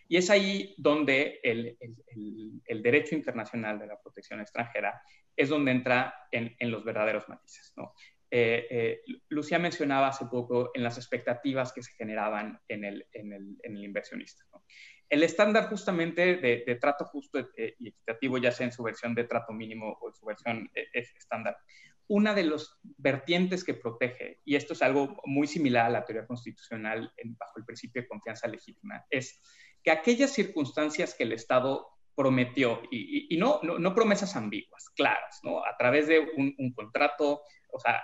Y es ahí donde el, derecho internacional de la protección extranjera es donde entra en, los verdaderos matices. ¿no? eh, eh, Lucía mencionaba hace poco en las expectativas que se generaban en el, inversionista. El estándar justamente de, trato justo y equitativo, ya sea en su versión de trato mínimo o en su versión estándar, una de los vertientes que protege, y esto es algo muy similar a la teoría constitucional bajo el principio de confianza legítima, es que aquellas circunstancias que el Estado prometió, y, no, no, promesas ambiguas, claras, ¿no? a través de un, contrato, o sea,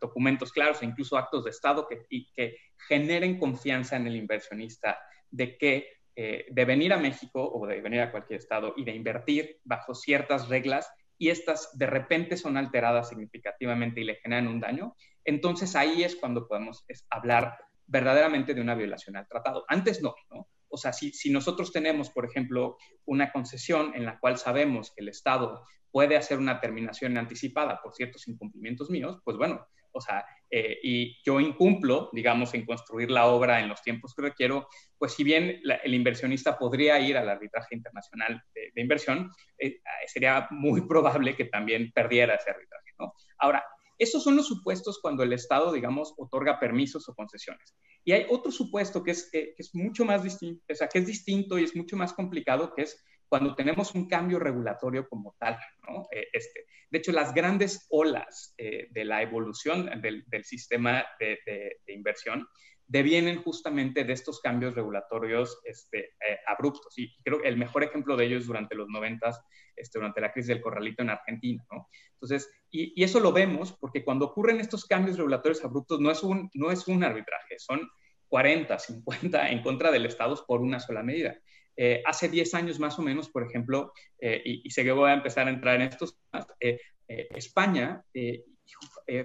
documentos claros e incluso actos de Estado que, que generen confianza en el inversionista de que eh, de venir a México o de venir a cualquier Estado y de invertir bajo ciertas reglas y estas de repente son alteradas significativamente y le generan un daño, entonces ahí es cuando podemos hablar verdaderamente de una violación al tratado. Antes no, ¿no? O sea, si, nosotros tenemos, por ejemplo, una concesión en la cual sabemos que el Estado puede hacer una terminación anticipada por ciertos incumplimientos míos, pues bueno, o sea, eh, y yo incumplo, digamos, en construir la obra en los tiempos que requiero, pues si bien el inversionista podría ir al arbitraje internacional de, inversión, eh, sería muy probable que también perdiera ese arbitraje, ¿no? Ahora, esos son los supuestos cuando el Estado, digamos, otorga permisos o concesiones. Y hay otro supuesto que es, que es mucho más distinto, o sea, que es distinto y es mucho más complicado, que es cuando tenemos un cambio regulatorio como tal. ¿no? Eh, este. De hecho, las grandes olas eh, de la evolución del, del sistema de, de, inversión devienen justamente de estos cambios regulatorios este, eh, abruptos. Y creo que el mejor ejemplo de ello es durante los 90, este, durante la crisis del corralito en Argentina. ¿no? Entonces, y, y, eso lo vemos porque cuando ocurren estos cambios regulatorios abruptos no es un, no es un arbitraje, son 40, 50 en contra del Estado por una sola medida. Eh, hace 10 años más o menos, por ejemplo, eh, y, sé que voy a empezar a entrar en estos eh, España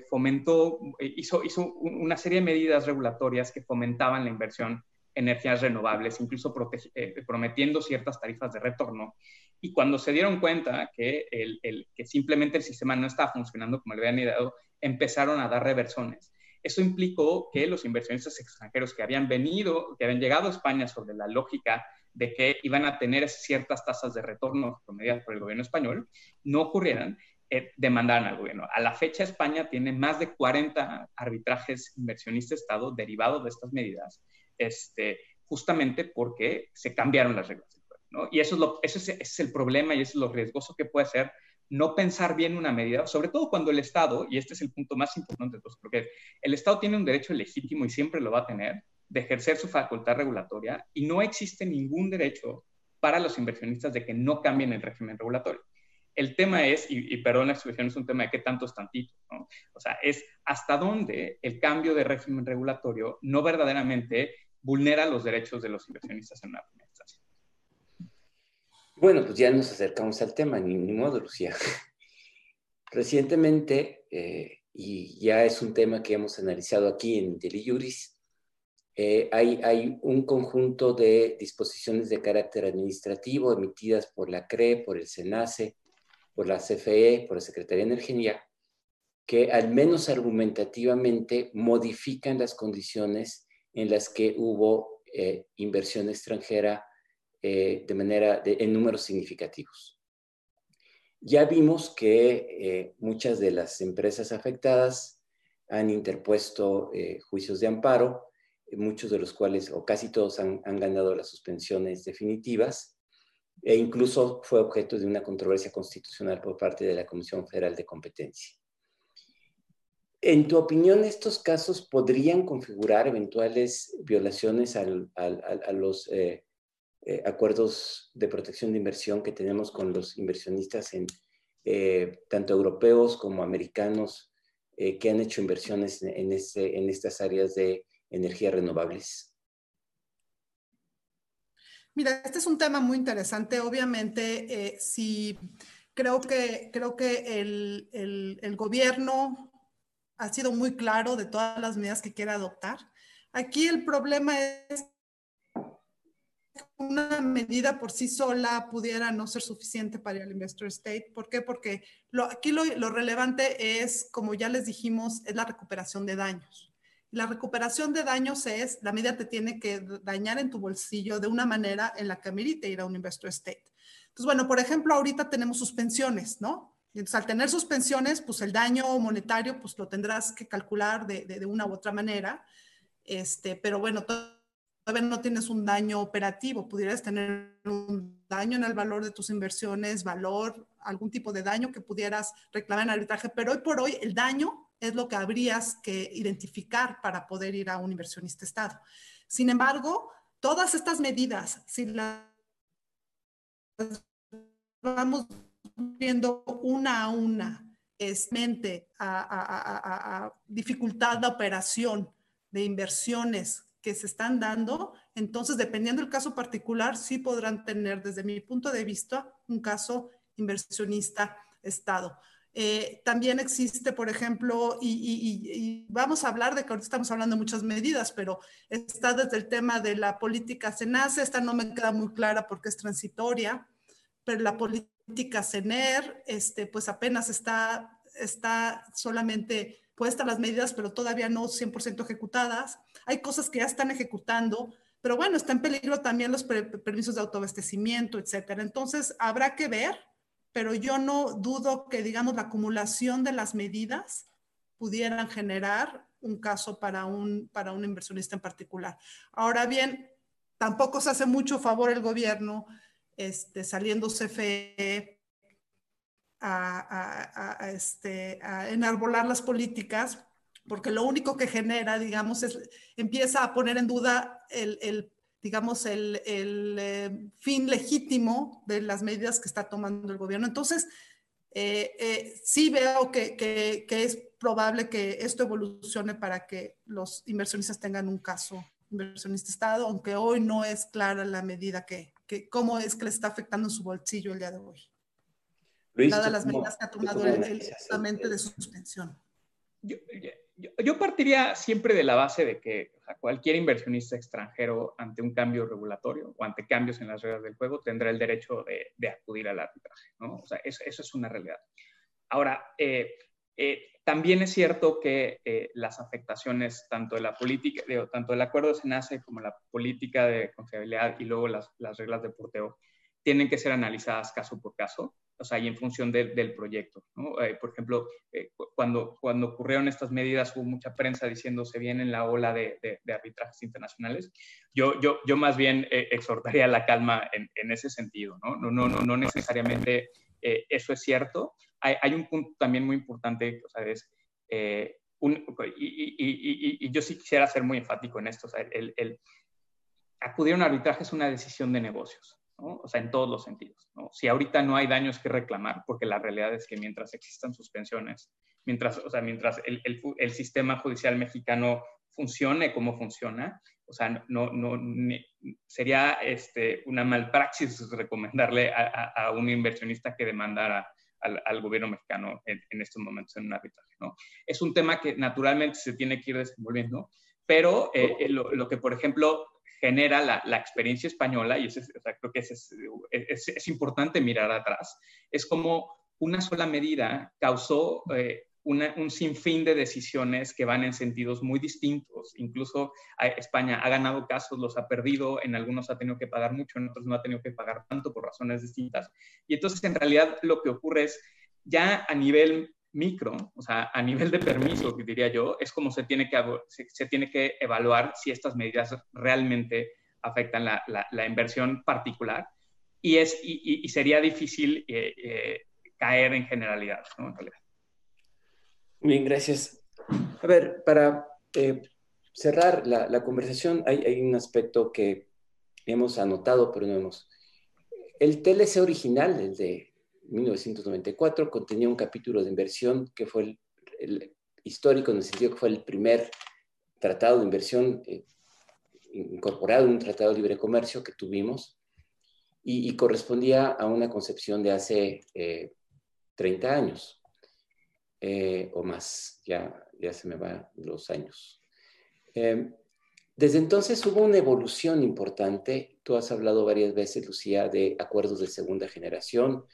fomentó, hizo, hizo una serie de medidas regulatorias que fomentaban la inversión en energías renovables, incluso prometiendo ciertas tarifas de retorno. Y cuando se dieron cuenta que, el, que simplemente el sistema no estaba funcionando como le habían ideado, empezaron a dar reversiones. Eso implicó que los inversionistas extranjeros que habían venido, que habían llegado a España sobre la lógica de que iban a tener ciertas tasas de retorno promediadas por el gobierno español, no ocurrieran, eh, demandaran al gobierno. A la fecha, España tiene más de 40 arbitrajes inversionista-Estado derivados de estas medidas, este, justamente porque se cambiaron las reglas ¿no? Y eso es, el problema y eso es lo riesgoso que puede ser no pensar bien una medida, sobre todo cuando el Estado, y este es el punto más importante de todos, porque el Estado tiene un derecho legítimo y siempre lo va a tener de ejercer su facultad regulatoria y no existe ningún derecho para los inversionistas de que no cambien el régimen regulatorio. El tema es, y, perdón la expresión, es un tema de qué tanto es tantito, ¿no? O sea, es hasta dónde el cambio de régimen regulatorio no verdaderamente vulnera los derechos de los inversionistas en una primera instancia. Bueno, pues ya nos acercamos al tema, ni, modo, Lucía. Recientemente, eh, y ya es un tema que hemos analizado aquí en IntelliJuris, eh, hay, un conjunto de disposiciones de carácter administrativo emitidas por la CRE, por el SENACE, por la CFE, por la Secretaría de Energía, que al menos argumentativamente modifican las condiciones en las que hubo eh, inversión extranjera eh, de manera en números significativos. Ya vimos que muchas de las empresas afectadas han interpuesto juicios de amparo muchos de los cuales, o casi todos, han, ganado las suspensiones definitivas, e incluso fue objeto de una controversia constitucional por parte de la Comisión Federal de Competencia. En tu opinión, ¿estos casos podrían configurar eventuales violaciones a los eh, eh, acuerdos de protección de inversión que tenemos con los inversionistas, en, eh, tanto europeos como americanos, que han hecho inversiones en, en estas áreas de energías renovables? Mira, este es un tema muy interesante. Obviamente, eh, creo que, creo que el, el, gobierno ha sido muy claro de todas las medidas que quiere adoptar. Aquí el problema es una medida por sí sola pudiera no ser suficiente para el investor state. ¿Por qué? Porque aquí lo, lo relevante es, como ya les dijimos, es la recuperación de daños. La recuperación de daños es, la medida te tiene que dañar en tu bolsillo de una manera en la que amerite ir a un investor state. Entonces, bueno, por ejemplo, ahorita tenemos suspensiones, ¿no? Entonces, al tener suspensiones, pues el daño monetario, pues lo tendrás que calcular de, de, una u otra manera. Este, pero bueno, todavía no tienes un daño operativo. Pudieras tener un daño en el valor de tus inversiones, valor, algún tipo de daño que pudieras reclamar en arbitraje. Pero hoy por hoy, el daño es lo que habrías que identificar para poder ir a un inversionista Estado. Sin embargo, todas estas medidas, si las vamos viendo una a una, es mente a, dificultad de operación de inversiones que se están dando, entonces dependiendo del caso particular, sí podrán tener desde mi punto de vista un caso inversionista Estado. Eh, también existe, por ejemplo, y, vamos a hablar de que ahorita estamos hablando de muchas medidas, pero está desde el tema de la política SENACE, esta no me queda muy clara porque es transitoria, pero la política CENER, este, pues apenas está, está solamente puestas las medidas, pero todavía no 100% ejecutadas. Hay cosas que ya están ejecutando, pero bueno, está en peligro también los permisos de autoabastecimiento, etcétera. Entonces, habrá que ver pero yo no dudo que, digamos, la acumulación de las medidas pudieran generar un caso para un, para inversionista en particular. Ahora bien, tampoco se hace mucho favor el gobierno este, saliendo CFE a, este, enarbolar las políticas, porque lo único que genera, digamos, es empieza a poner en duda el, el digamos, el, eh, fin legítimo de las medidas que está tomando el gobierno. Entonces, eh, eh, sí veo que, que, es probable que esto evolucione para que los inversionistas tengan un caso inversionista Estado, aunque hoy no es clara la medida que, que cómo es que le está afectando en su bolsillo el día de hoy. Luis, Dadas las medidas que ha tomado el, el, de suspensión. Yo, yo, partiría siempre de la base de que cualquier inversionista extranjero ante un cambio regulatorio o ante cambios en las reglas del juego tendrá el derecho de, acudir al arbitraje. ¿no? O sea, eso, es una realidad. Ahora, eh, eh, también es cierto que eh, las afectaciones tanto de la política, tanto del acuerdo de SENACE como la política de confiabilidad y luego las, las reglas de porteo tienen que ser analizadas caso por caso o sea, y en función del proyecto. Eh, por ejemplo, eh, cuando, cuando ocurrieron estas medidas hubo mucha prensa diciendo se viene en la ola de, de, arbitrajes internacionales. Yo, yo, yo más bien eh, exhortaría la calma en, en, ese sentido, ¿no? No, no, no, no necesariamente eso es cierto. Hay, hay, un punto también muy importante, o sea, es... Un, y, y, y, yo sí quisiera ser muy enfático en esto. O sea, el, el acudir a un arbitraje es una decisión de negocios. O sea, en todos los sentidos. Si ahorita no hay daños que reclamar, porque la realidad es que mientras existan suspensiones, mientras, o sea, mientras el, el, sistema judicial mexicano funcione como funciona, o sea, no, no, sería este, una malpraxis recomendarle a, a, un inversionista que demandara al, al gobierno mexicano en, en, estos momentos en un arbitraje. ¿no? Es un tema que naturalmente se tiene que ir desenvolviendo, pero eh, eh, lo, lo, que, por ejemplo, genera la, la experiencia española, y eso creo que es, es, es, importante mirar atrás, es como una sola medida causó eh, un sinfín de decisiones que van en sentidos muy distintos. Incluso España ha ganado casos, los ha perdido, en algunos ha tenido que pagar mucho, en otros no ha tenido que pagar tanto por razones distintas. Y entonces, en realidad, lo que ocurre es, ya a nivel micro, o sea, a nivel de permiso, diría yo, es como se tiene que, se, tiene que evaluar si estas medidas realmente afectan la, la, inversión particular y, es, y, sería difícil eh, eh, caer en generalidad, ¿no? En realidad. Bien, gracias. A ver, para eh, cerrar la, la conversación, hay, hay, un aspecto que hemos anotado, pero no hemos... El TLC original, el de 1994, contenía un capítulo de inversión que fue el, histórico en el sentido que fue el primer tratado de inversión eh, incorporado en un tratado de libre comercio que tuvimos y, correspondía a una concepción de hace 30 eh, años eh, o más, ya, ya se me van los años. desde entonces hubo una evolución importante. Tú has hablado varias veces, Lucía, de acuerdos de segunda generación,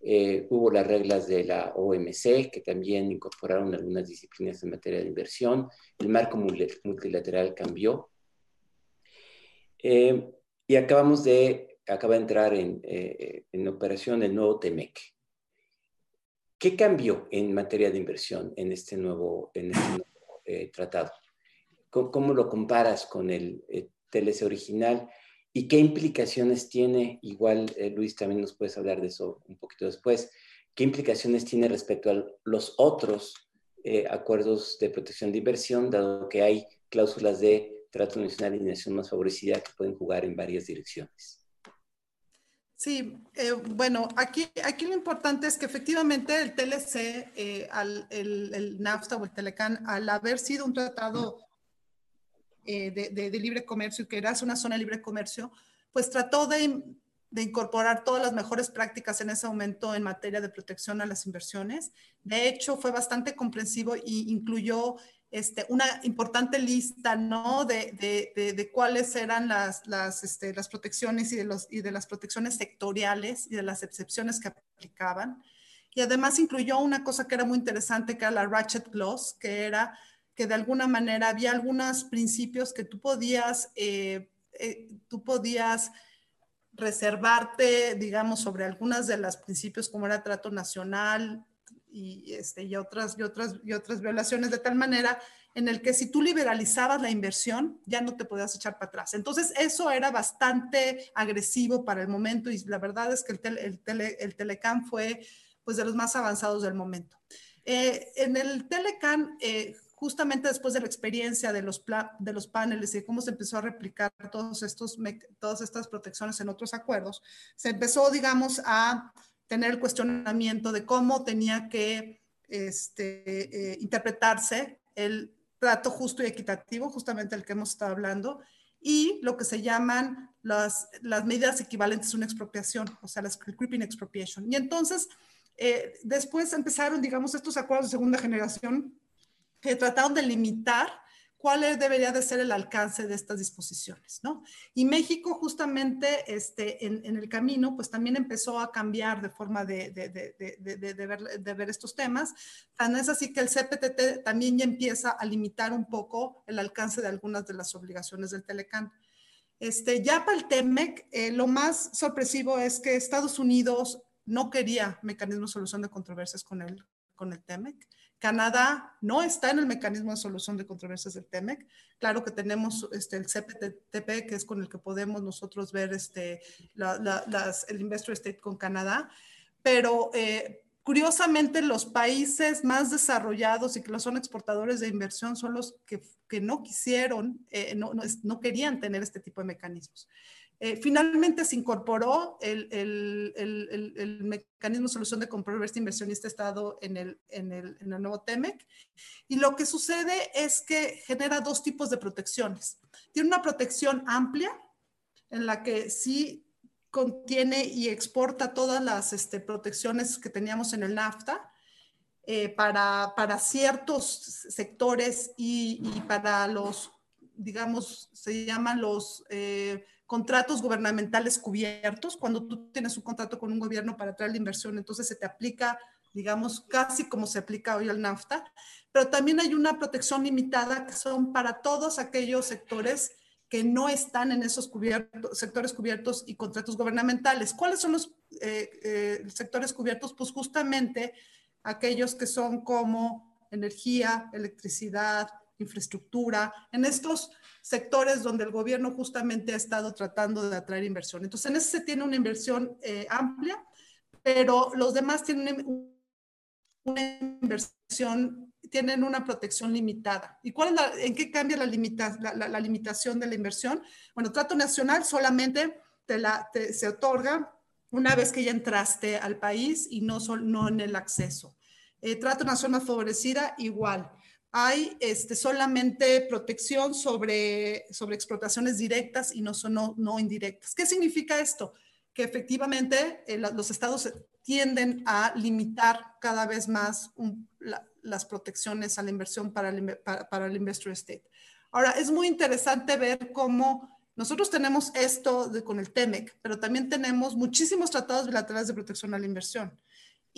eh, hubo las reglas de la OMC, que también incorporaron algunas disciplinas en materia de inversión. El marco multilateral cambió. Eh, y acabamos de, acaba de entrar en, eh, en operación el nuevo TEMEC. ¿qué cambió en materia de inversión en este nuevo, en este eh, tratado? ¿Cómo, lo comparas con el eh, TLC original? ¿Y qué implicaciones tiene? Igual, eh, Luis, también nos puedes hablar de eso un poquito después. ¿Qué implicaciones tiene respecto a los otros acuerdos de protección de inversión, dado que hay cláusulas de trato nacional y nación más favorecida que pueden jugar en varias direcciones? Sí, eh, bueno, aquí, aquí lo importante es que efectivamente el TLC, eh, el, NAFTA o el Telecan, al haber sido un tratado eh, de, libre comercio, que era una zona de libre comercio, pues trató de, incorporar todas las mejores prácticas en ese momento en materia de protección a las inversiones. De hecho, fue bastante comprensivo e incluyó este, una importante lista, ¿no? De, cuáles eran las, las, este, las protecciones y de, los, y de las protecciones sectoriales y de las excepciones que aplicaban. Y además incluyó una cosa que era muy interesante, que era la Ratchet Clause, que era que de alguna manera había algunos principios que tú podías, eh, eh, tú podías reservarte, digamos, sobre algunas de los principios como era trato nacional, y, este, y, otras, y, otras, y otras violaciones de tal manera en el que si tú liberalizabas la inversión, ya no te podías echar para atrás. Entonces, eso era bastante agresivo para el momento y la verdad es que el, el, tele, el Telecam fue pues de los más avanzados del momento. Eh, en el Telecan, eh, justamente después de la experiencia de los, de los paneles y cómo se empezó a replicar todos estos, todas estas protecciones en otros acuerdos, se empezó, digamos, a tener el cuestionamiento de cómo tenía que este, eh, interpretarse el trato justo y equitativo, justamente el que hemos estado hablando, y lo que se llaman las, las medidas equivalentes a una expropiación, o sea, las creeping expropriation. Y entonces, eh, después empezaron, digamos, estos acuerdos de segunda generación que trataron de limitar cuál debería de ser el alcance de estas disposiciones, ¿no? Y México justamente este, en, el camino, pues también empezó a cambiar de forma de, de, ver, estos temas. Tan es así que el CPTT también ya empieza a limitar un poco el alcance de algunas de las obligaciones del Telecan. Este, ya para el TEMEC, eh, lo más sorpresivo es que Estados Unidos no quería mecanismo de solución de controversias con el, con el TEMEC. Canadá no está en el mecanismo de solución de controversias del TEMEC. Claro que tenemos este, el CPTP, que es con el que podemos nosotros ver este, el Investor State con Canadá, pero eh, curiosamente los países más desarrollados y que son exportadores de inversión son los que, no quisieron, eh, no, no, querían tener este tipo de mecanismos. Eh, finalmente se incorporó el, el, el, el, mecanismo de solución de controversia inversionista Estado en el, en, el, en el nuevo TEMEC. Y lo que sucede es que genera dos tipos de protecciones. Tiene una protección amplia, en la que sí contiene y exporta todas las este, protecciones que teníamos en el NAFTA, eh, para, para, ciertos sectores y, y, para los, digamos, se llaman los eh, contratos gubernamentales cubiertos. Cuando tú tienes un contrato con un gobierno para traer la inversión, entonces se te aplica, digamos, casi como se aplica hoy al NAFTA. Pero también hay una protección limitada que son para todos aquellos sectores que no están en esos cubiertos, sectores cubiertos y contratos gubernamentales. ¿Cuáles son los eh, eh, sectores cubiertos? Pues justamente aquellos que son como energía, electricidad, infraestructura, en estos sectores donde el gobierno justamente ha estado tratando de atraer inversión. Entonces, en ese se tiene una inversión eh, amplia, pero los demás tienen una inversión, tienen una protección limitada. ¿Y cuál es la, en qué cambia la, limita, la, limitación de la inversión? Bueno, trato nacional solamente te la, se otorga una vez que ya entraste al país y no, no en el acceso. Eh, trato nacional favorecida, igual hay este, solamente protección sobre, sobre explotaciones directas y no, son, no, indirectas. ¿Qué significa esto? Que efectivamente eh, los estados tienden a limitar cada vez más las protecciones a la inversión para el, para, el investor state. Ahora, es muy interesante ver cómo nosotros tenemos esto de, con el TEMEC, pero también tenemos muchísimos tratados bilaterales de protección a la inversión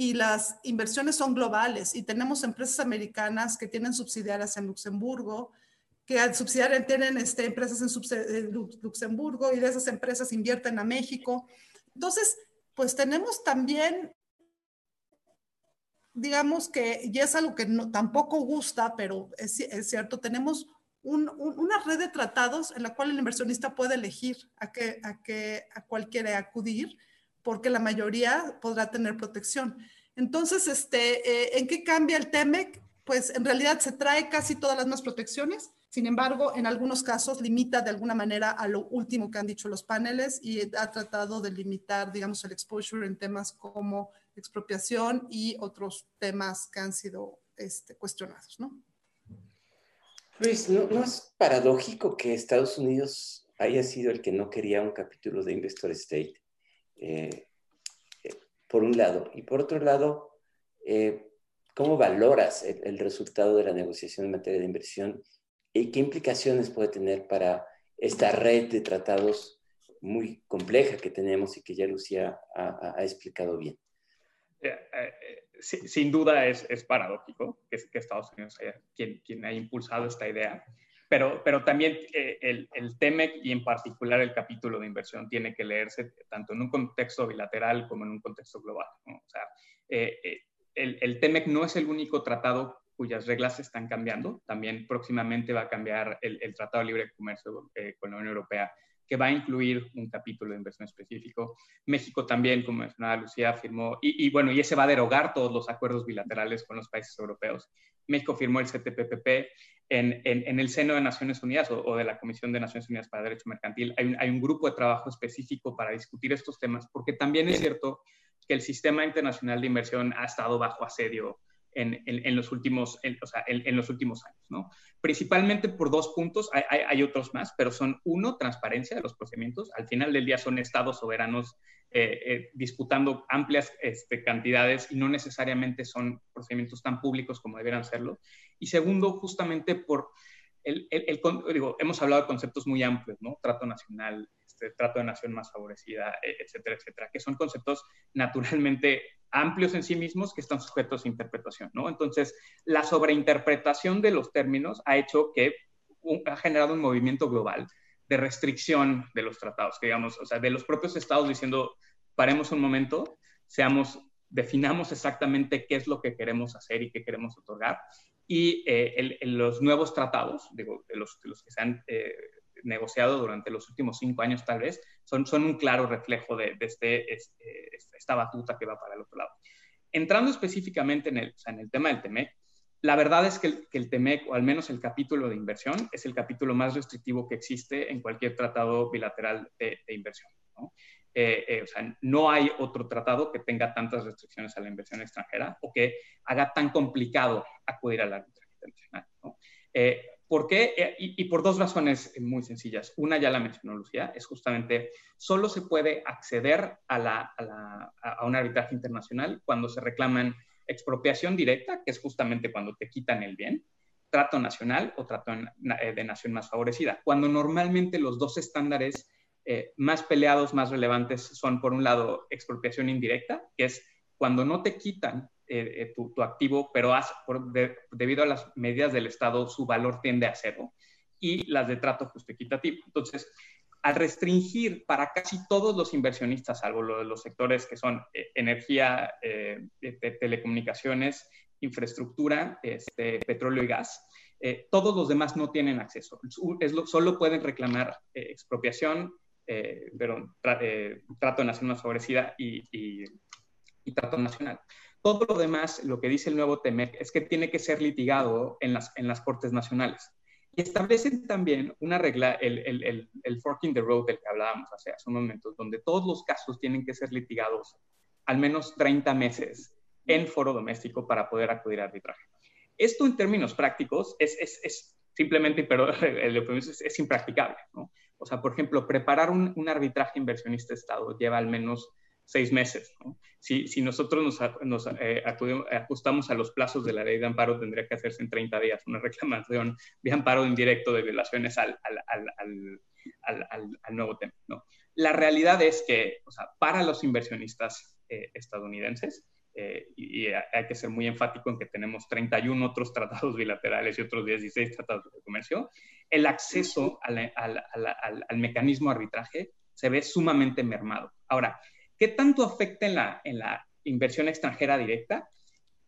y las inversiones son globales y tenemos empresas americanas que tienen subsidiarias en Luxemburgo, que subsidiarias tienen este, empresas en, Luxemburgo y de esas empresas invierten a México. Entonces, pues tenemos también digamos que, y es algo que no, tampoco gusta, pero es, es cierto, tenemos una red de tratados en la cual el inversionista puede elegir a qué, a qué, a cuál quiere acudir, porque la mayoría podrá tener protección. Entonces, este, eh, ¿en qué cambia el TEMEC? Pues en realidad se trae casi todas las más protecciones, sin embargo, en algunos casos limita de alguna manera a lo último que han dicho los paneles y ha tratado de limitar, digamos, el exposure en temas como expropiación y otros temas que han sido este, cuestionados, ¿no? Luis, ¿no, es paradójico que Estados Unidos haya sido el que no quería un capítulo de Investor State? Eh, eh, por un lado. Y por otro lado, eh, ¿cómo valoras el, resultado de la negociación en materia de inversión y qué implicaciones puede tener para esta red de tratados muy compleja que tenemos y que ya Lucía ha, explicado bien? sin duda es, paradójico que, que, Estados Unidos sea quien, quien haya impulsado esta idea, pero, pero también eh, el, TEMEC y en particular el capítulo de inversión tiene que leerse tanto en un contexto bilateral como en un contexto global. O sea, eh, eh, el, el, TEMEC no es el único tratado cuyas reglas están cambiando. También próximamente va a cambiar el, el Tratado de Libre Comercio con la Unión Europea que va a incluir un capítulo de inversión específico. México también, como mencionaba Lucía, firmó, y, bueno, y ese va a derogar todos los acuerdos bilaterales con los países europeos. México firmó el CTPPP en, en, el seno de Naciones Unidas o, de la Comisión de Naciones Unidas para Derecho Mercantil. Hay un, hay un grupo de trabajo específico para discutir estos temas, porque también es cierto que el sistema internacional de inversión ha estado bajo asedio en, los, últimos, en, o sea, en, los últimos años, ¿no? Principalmente por dos puntos, hay, hay, otros más, pero son uno, transparencia de los procedimientos. Al final del día son estados soberanos eh, eh, disputando amplias este, cantidades y no necesariamente son procedimientos tan públicos como debieran serlo. Y segundo, justamente por el, el, digo, hemos hablado de conceptos muy amplios, ¿no? Trato nacional, este, trato de nación más favorecida, e, etcétera, etcétera, que son conceptos naturalmente amplios en sí mismos que están sujetos a interpretación, ¿no? Entonces, la sobreinterpretación de los términos ha hecho que ha generado un movimiento global de restricción de los tratados, que digamos, o sea, de los propios estados diciendo, paremos un momento, seamos, definamos exactamente qué es lo que queremos hacer y qué queremos otorgar. Y eh, los nuevos tratados, digo, de los, los que se han eh, negociado durante los últimos cinco años tal vez, son, son un claro reflejo de, este, este, esta batuta que va para el otro lado. Entrando específicamente en el, en el tema del TEMEC, la verdad es que el, que el, TEMEC, o al menos el capítulo de inversión, es el capítulo más restrictivo que existe en cualquier tratado bilateral de, inversión. ¿no? Eh, eh, o sea, no hay otro tratado que tenga tantas restricciones a la inversión extranjera o que haga tan complicado acudir al arbitraje internacional. ¿no? Eh, ¿Por qué? Eh, y, por dos razones muy sencillas. Una ya la mencionó Lucía, es justamente solo se puede acceder a, un arbitraje internacional cuando se reclaman expropiación directa, que es justamente cuando te quitan el bien, trato nacional o trato eh, de nación más favorecida, cuando normalmente los dos estándares eh, más peleados, más relevantes son, por un lado, expropiación indirecta, que es cuando no te quitan eh, eh, tu, activo, pero debido a las medidas del Estado, su valor tiende a cero, y las de trato justo equitativo. Entonces, al restringir para casi todos los inversionistas, salvo los sectores que son eh, energía, telecomunicaciones, infraestructura, este, petróleo y gas, todos los demás no tienen acceso. Es solo pueden reclamar expropiación, pero trato de favorecida y, y trato nacional. Todo lo demás, lo que dice el nuevo TEMEC, es que tiene que ser litigado en las, en las Cortes Nacionales. Y establecen también una regla, el, el, el, forking the road del que hablábamos hace, hace un momento, donde todos los casos tienen que ser litigados al menos 30 meses en foro doméstico para poder acudir a arbitraje. Esto en términos prácticos es, es, es simplemente, pero el es, es impracticable. ¿no? O sea, por ejemplo, preparar un, un arbitraje inversionista-Estado lleva al menos seis meses. Si, nosotros nos, eh, ajustamos a los plazos de la ley de amparo, tendría que hacerse en 30 días una reclamación de amparo indirecto de violaciones al, nuevo tema. ¿no? La realidad es que para los inversionistas eh, estadounidenses, eh, y, hay que ser muy enfático en que tenemos 31 otros tratados bilaterales y otros 16 tratados de comercio, el acceso al, mecanismo arbitraje se ve sumamente mermado. Ahora, ¿Qué tanto afecta en la, en la inversión extranjera directa?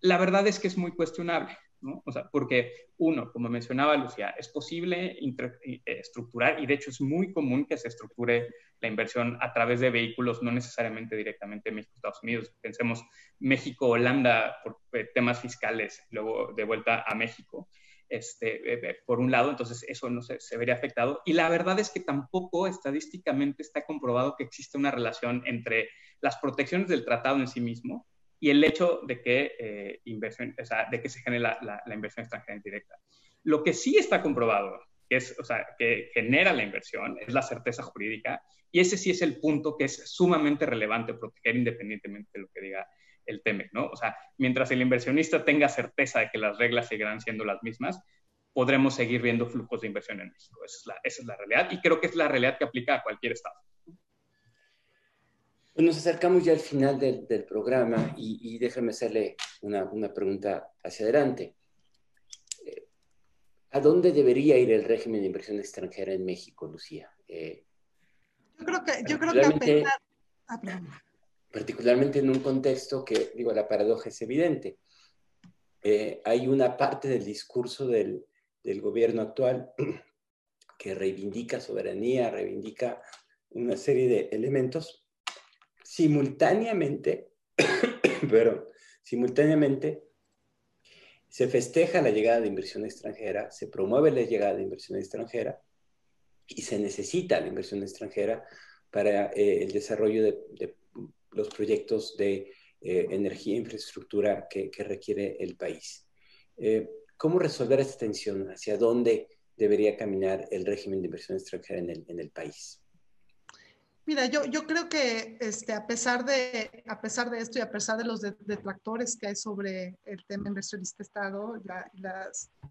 la verdad es que es muy cuestionable. ¿no? O sea, porque uno, como mencionaba Lucía, es posible eh, estructurar y de hecho es muy común que se estructure la inversión a través de vehículos, no necesariamente directamente México-Estados Unidos. Pensemos México-Holanda por eh, temas fiscales, luego de vuelta a México. Este, eh, por un lado, entonces eso no se, se, vería afectado. Y la verdad es que tampoco estadísticamente está comprobado que existe una relación entre las protecciones del tratado en sí mismo y el hecho de que, eh, inversión, o sea, de que se genere la, la, inversión extranjera indirecta. Lo que sí está comprobado, que, es, o sea, que genera la inversión, es la certeza jurídica, y ese sí es el punto que es sumamente relevante proteger independientemente de lo que diga el TEMEC, ¿no? O sea, mientras el inversionista tenga certeza de que las reglas seguirán siendo las mismas, podremos seguir viendo flujos de inversión en México. Esa es la, esa es la realidad, y creo que es la realidad que aplica a cualquier Estado. Pues nos acercamos ya al final del, del programa y, y, déjame hacerle una, una pregunta hacia adelante. Eh, ¿A dónde debería ir el régimen de inversión extranjera en México, Lucía? Eh, yo creo que, yo creo que a pesar... ah, particularmente en un contexto que, digo, la paradoja es evidente. Eh, hay una parte del discurso del, del gobierno actual que reivindica soberanía, reivindica una serie de elementos simultáneamente, pero simultáneamente se festeja la llegada de inversión extranjera, se promueve la llegada de inversión extranjera y se necesita la inversión extranjera para eh, el desarrollo de, de, los proyectos de eh, energía e infraestructura que, requiere el país. Eh, ¿Cómo resolver esta tensión? ¿Hacia dónde debería caminar el régimen de inversión extranjera en el, en el país? Mira, yo, yo creo que este, a, pesar de, a pesar de esto y a pesar de los detractores que hay sobre el tema inversionista Estado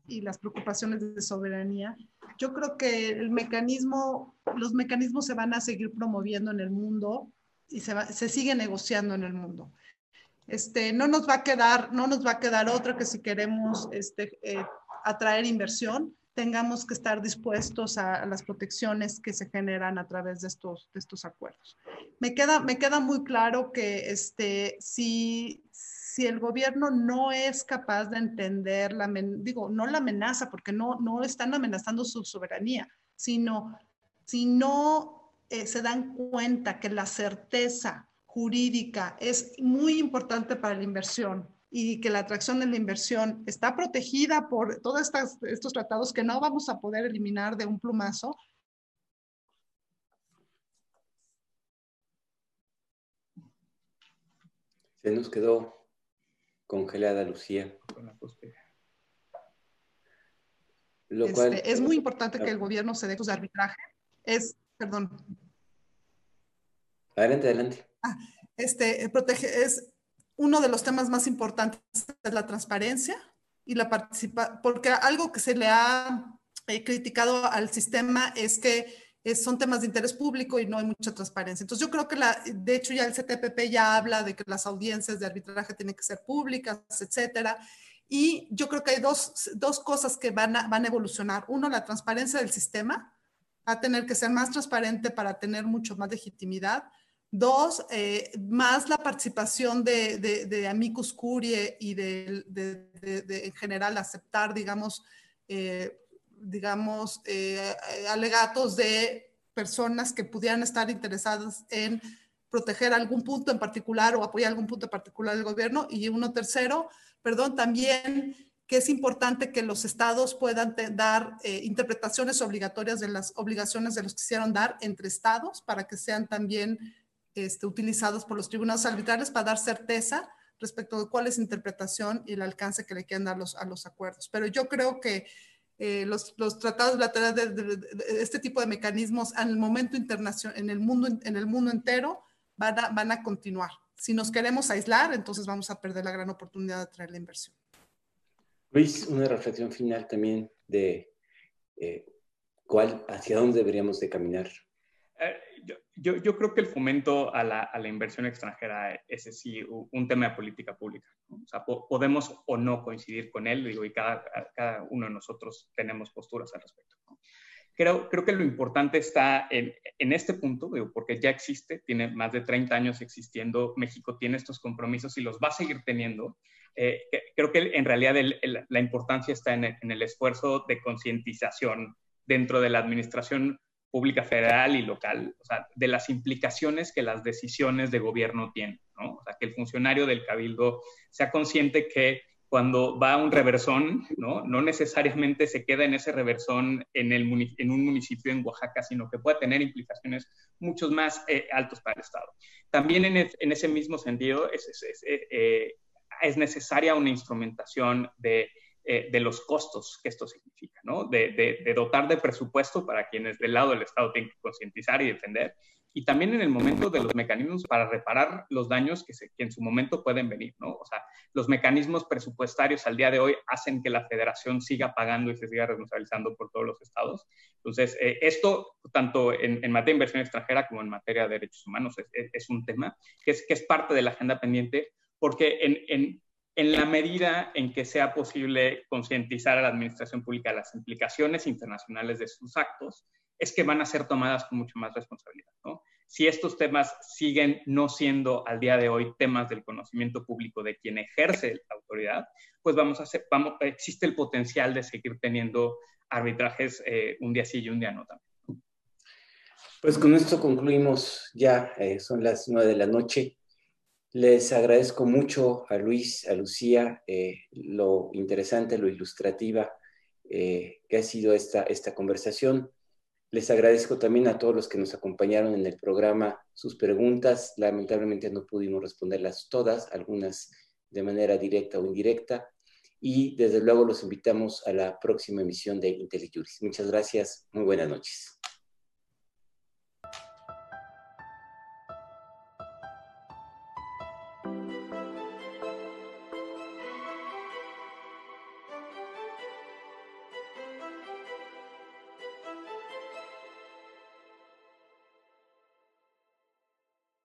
y las preocupaciones de soberanía, yo creo que el mecanismo, los mecanismos se van a seguir promoviendo en el mundo y se, va, se sigue negociando en el mundo. Este, no nos va a quedar, no nos va a quedar otra que si queremos este, eh, atraer inversión, tengamos que estar dispuestos a, a, las protecciones que se generan a través de estos, de estos acuerdos. Me queda, me queda muy claro que este, si, si el gobierno no es capaz de entender, la, digo, no la amenaza, porque no, no están amenazando su soberanía, sino si no eh, se dan cuenta que la certeza jurídica es muy importante para la inversión, y que la atracción de la inversión está protegida por todos estas, estos tratados que no vamos a poder eliminar de un plumazo. Se nos quedó congelada Lucía. Lo este, cual, es muy importante que el gobierno se dé sus arbitraje. Es, perdón. Adelante, adelante. Ah, este, protege, es uno de los temas más importantes es la transparencia y la participación, porque algo que se le ha eh, criticado al sistema es que es, son temas de interés público y no hay mucha transparencia. Entonces yo creo que, la, de hecho, ya el CTPP ya habla de que las audiencias de arbitraje tienen que ser públicas, etcétera. Y yo creo que hay dos, dos cosas que van a, van a evolucionar. Uno, la transparencia del sistema, va a tener que ser más transparente para tener mucho más legitimidad. Dos, eh, más la participación de, de, de amicus curiae y de, de, en general aceptar, digamos, eh, digamos, eh, alegatos de personas que pudieran estar interesadas en proteger algún punto en particular o apoyar algún punto en particular del gobierno. Y uno tercero, perdón, también que es importante que los estados puedan dar eh, interpretaciones obligatorias de las obligaciones de los que quisieron dar entre estados para que sean también este, utilizados por los tribunales arbitrales para dar certeza respecto de cuál es la interpretación y el alcance que le quieren dar a los acuerdos. Pero yo creo que eh, los, tratados bilaterales de, este tipo de mecanismos el momento internacional, en el mundo, en el mundo entero, van a, van a continuar. Si nos queremos aislar, entonces vamos a perder la gran oportunidad de atraer la inversión. Luis, una reflexión final también de eh, cuál, hacia dónde deberíamos de caminar. Eh, yo, yo, creo que el fomento a la, a la, inversión extranjera es sí un tema de política pública. O sea, po podemos o no coincidir con él, digo, y cada, cada uno de nosotros tenemos posturas al respecto. ¿no? Creo, creo que lo importante está en, en este punto, digo, porque ya existe, tiene más de 30 años existiendo, México tiene estos compromisos y los va a seguir teniendo. Eh, creo que en realidad la importancia está en el, esfuerzo de concientización dentro de la administración pública federal y local, o sea, de las implicaciones que las decisiones de gobierno tienen, ¿no? O sea, que el funcionario del cabildo sea consciente que cuando va a un reversón, ¿no? no necesariamente se queda en ese reversón en, el, en un municipio en Oaxaca, sino que puede tener implicaciones mucho más eh, altos para el Estado. También en, en, ese mismo sentido es, es, eh, eh, es necesaria una instrumentación de, de, los costos que esto significa, ¿no? De, de, dotar de presupuesto para quienes del lado del Estado tienen que concientizar y defender, y también en el momento de los mecanismos para reparar los daños que, se, que, en su momento pueden venir, ¿no? O sea, los mecanismos presupuestarios al día de hoy hacen que la federación siga pagando y se siga responsabilizando por todos los estados. Entonces, eh, esto, tanto en, en, materia de inversión extranjera como en materia de derechos humanos, es, es un tema que es, que es parte de la agenda pendiente, porque en, en, en la medida en que sea posible concientizar a la administración pública las implicaciones internacionales de sus actos, es que van a ser tomadas con mucho más responsabilidad. ¿no? Si estos temas siguen no siendo al día de hoy temas del conocimiento público de quien ejerce la autoridad, pues vamos a hacer, existe el potencial de seguir teniendo arbitrajes eh, un día sí y un día no también. Pues con esto concluimos ya, eh, son las nueve de la noche. Les agradezco mucho a Luis, a Lucía, eh, lo interesante, lo ilustrativa que ha sido esta, esta conversación. Les agradezco también a todos los que nos acompañaron en el programa sus preguntas. Lamentablemente no pudimos responderlas todas, algunas de manera directa o indirecta. Y desde luego los invitamos a la próxima emisión de IntelliJuris. Muchas gracias. Muy buenas noches.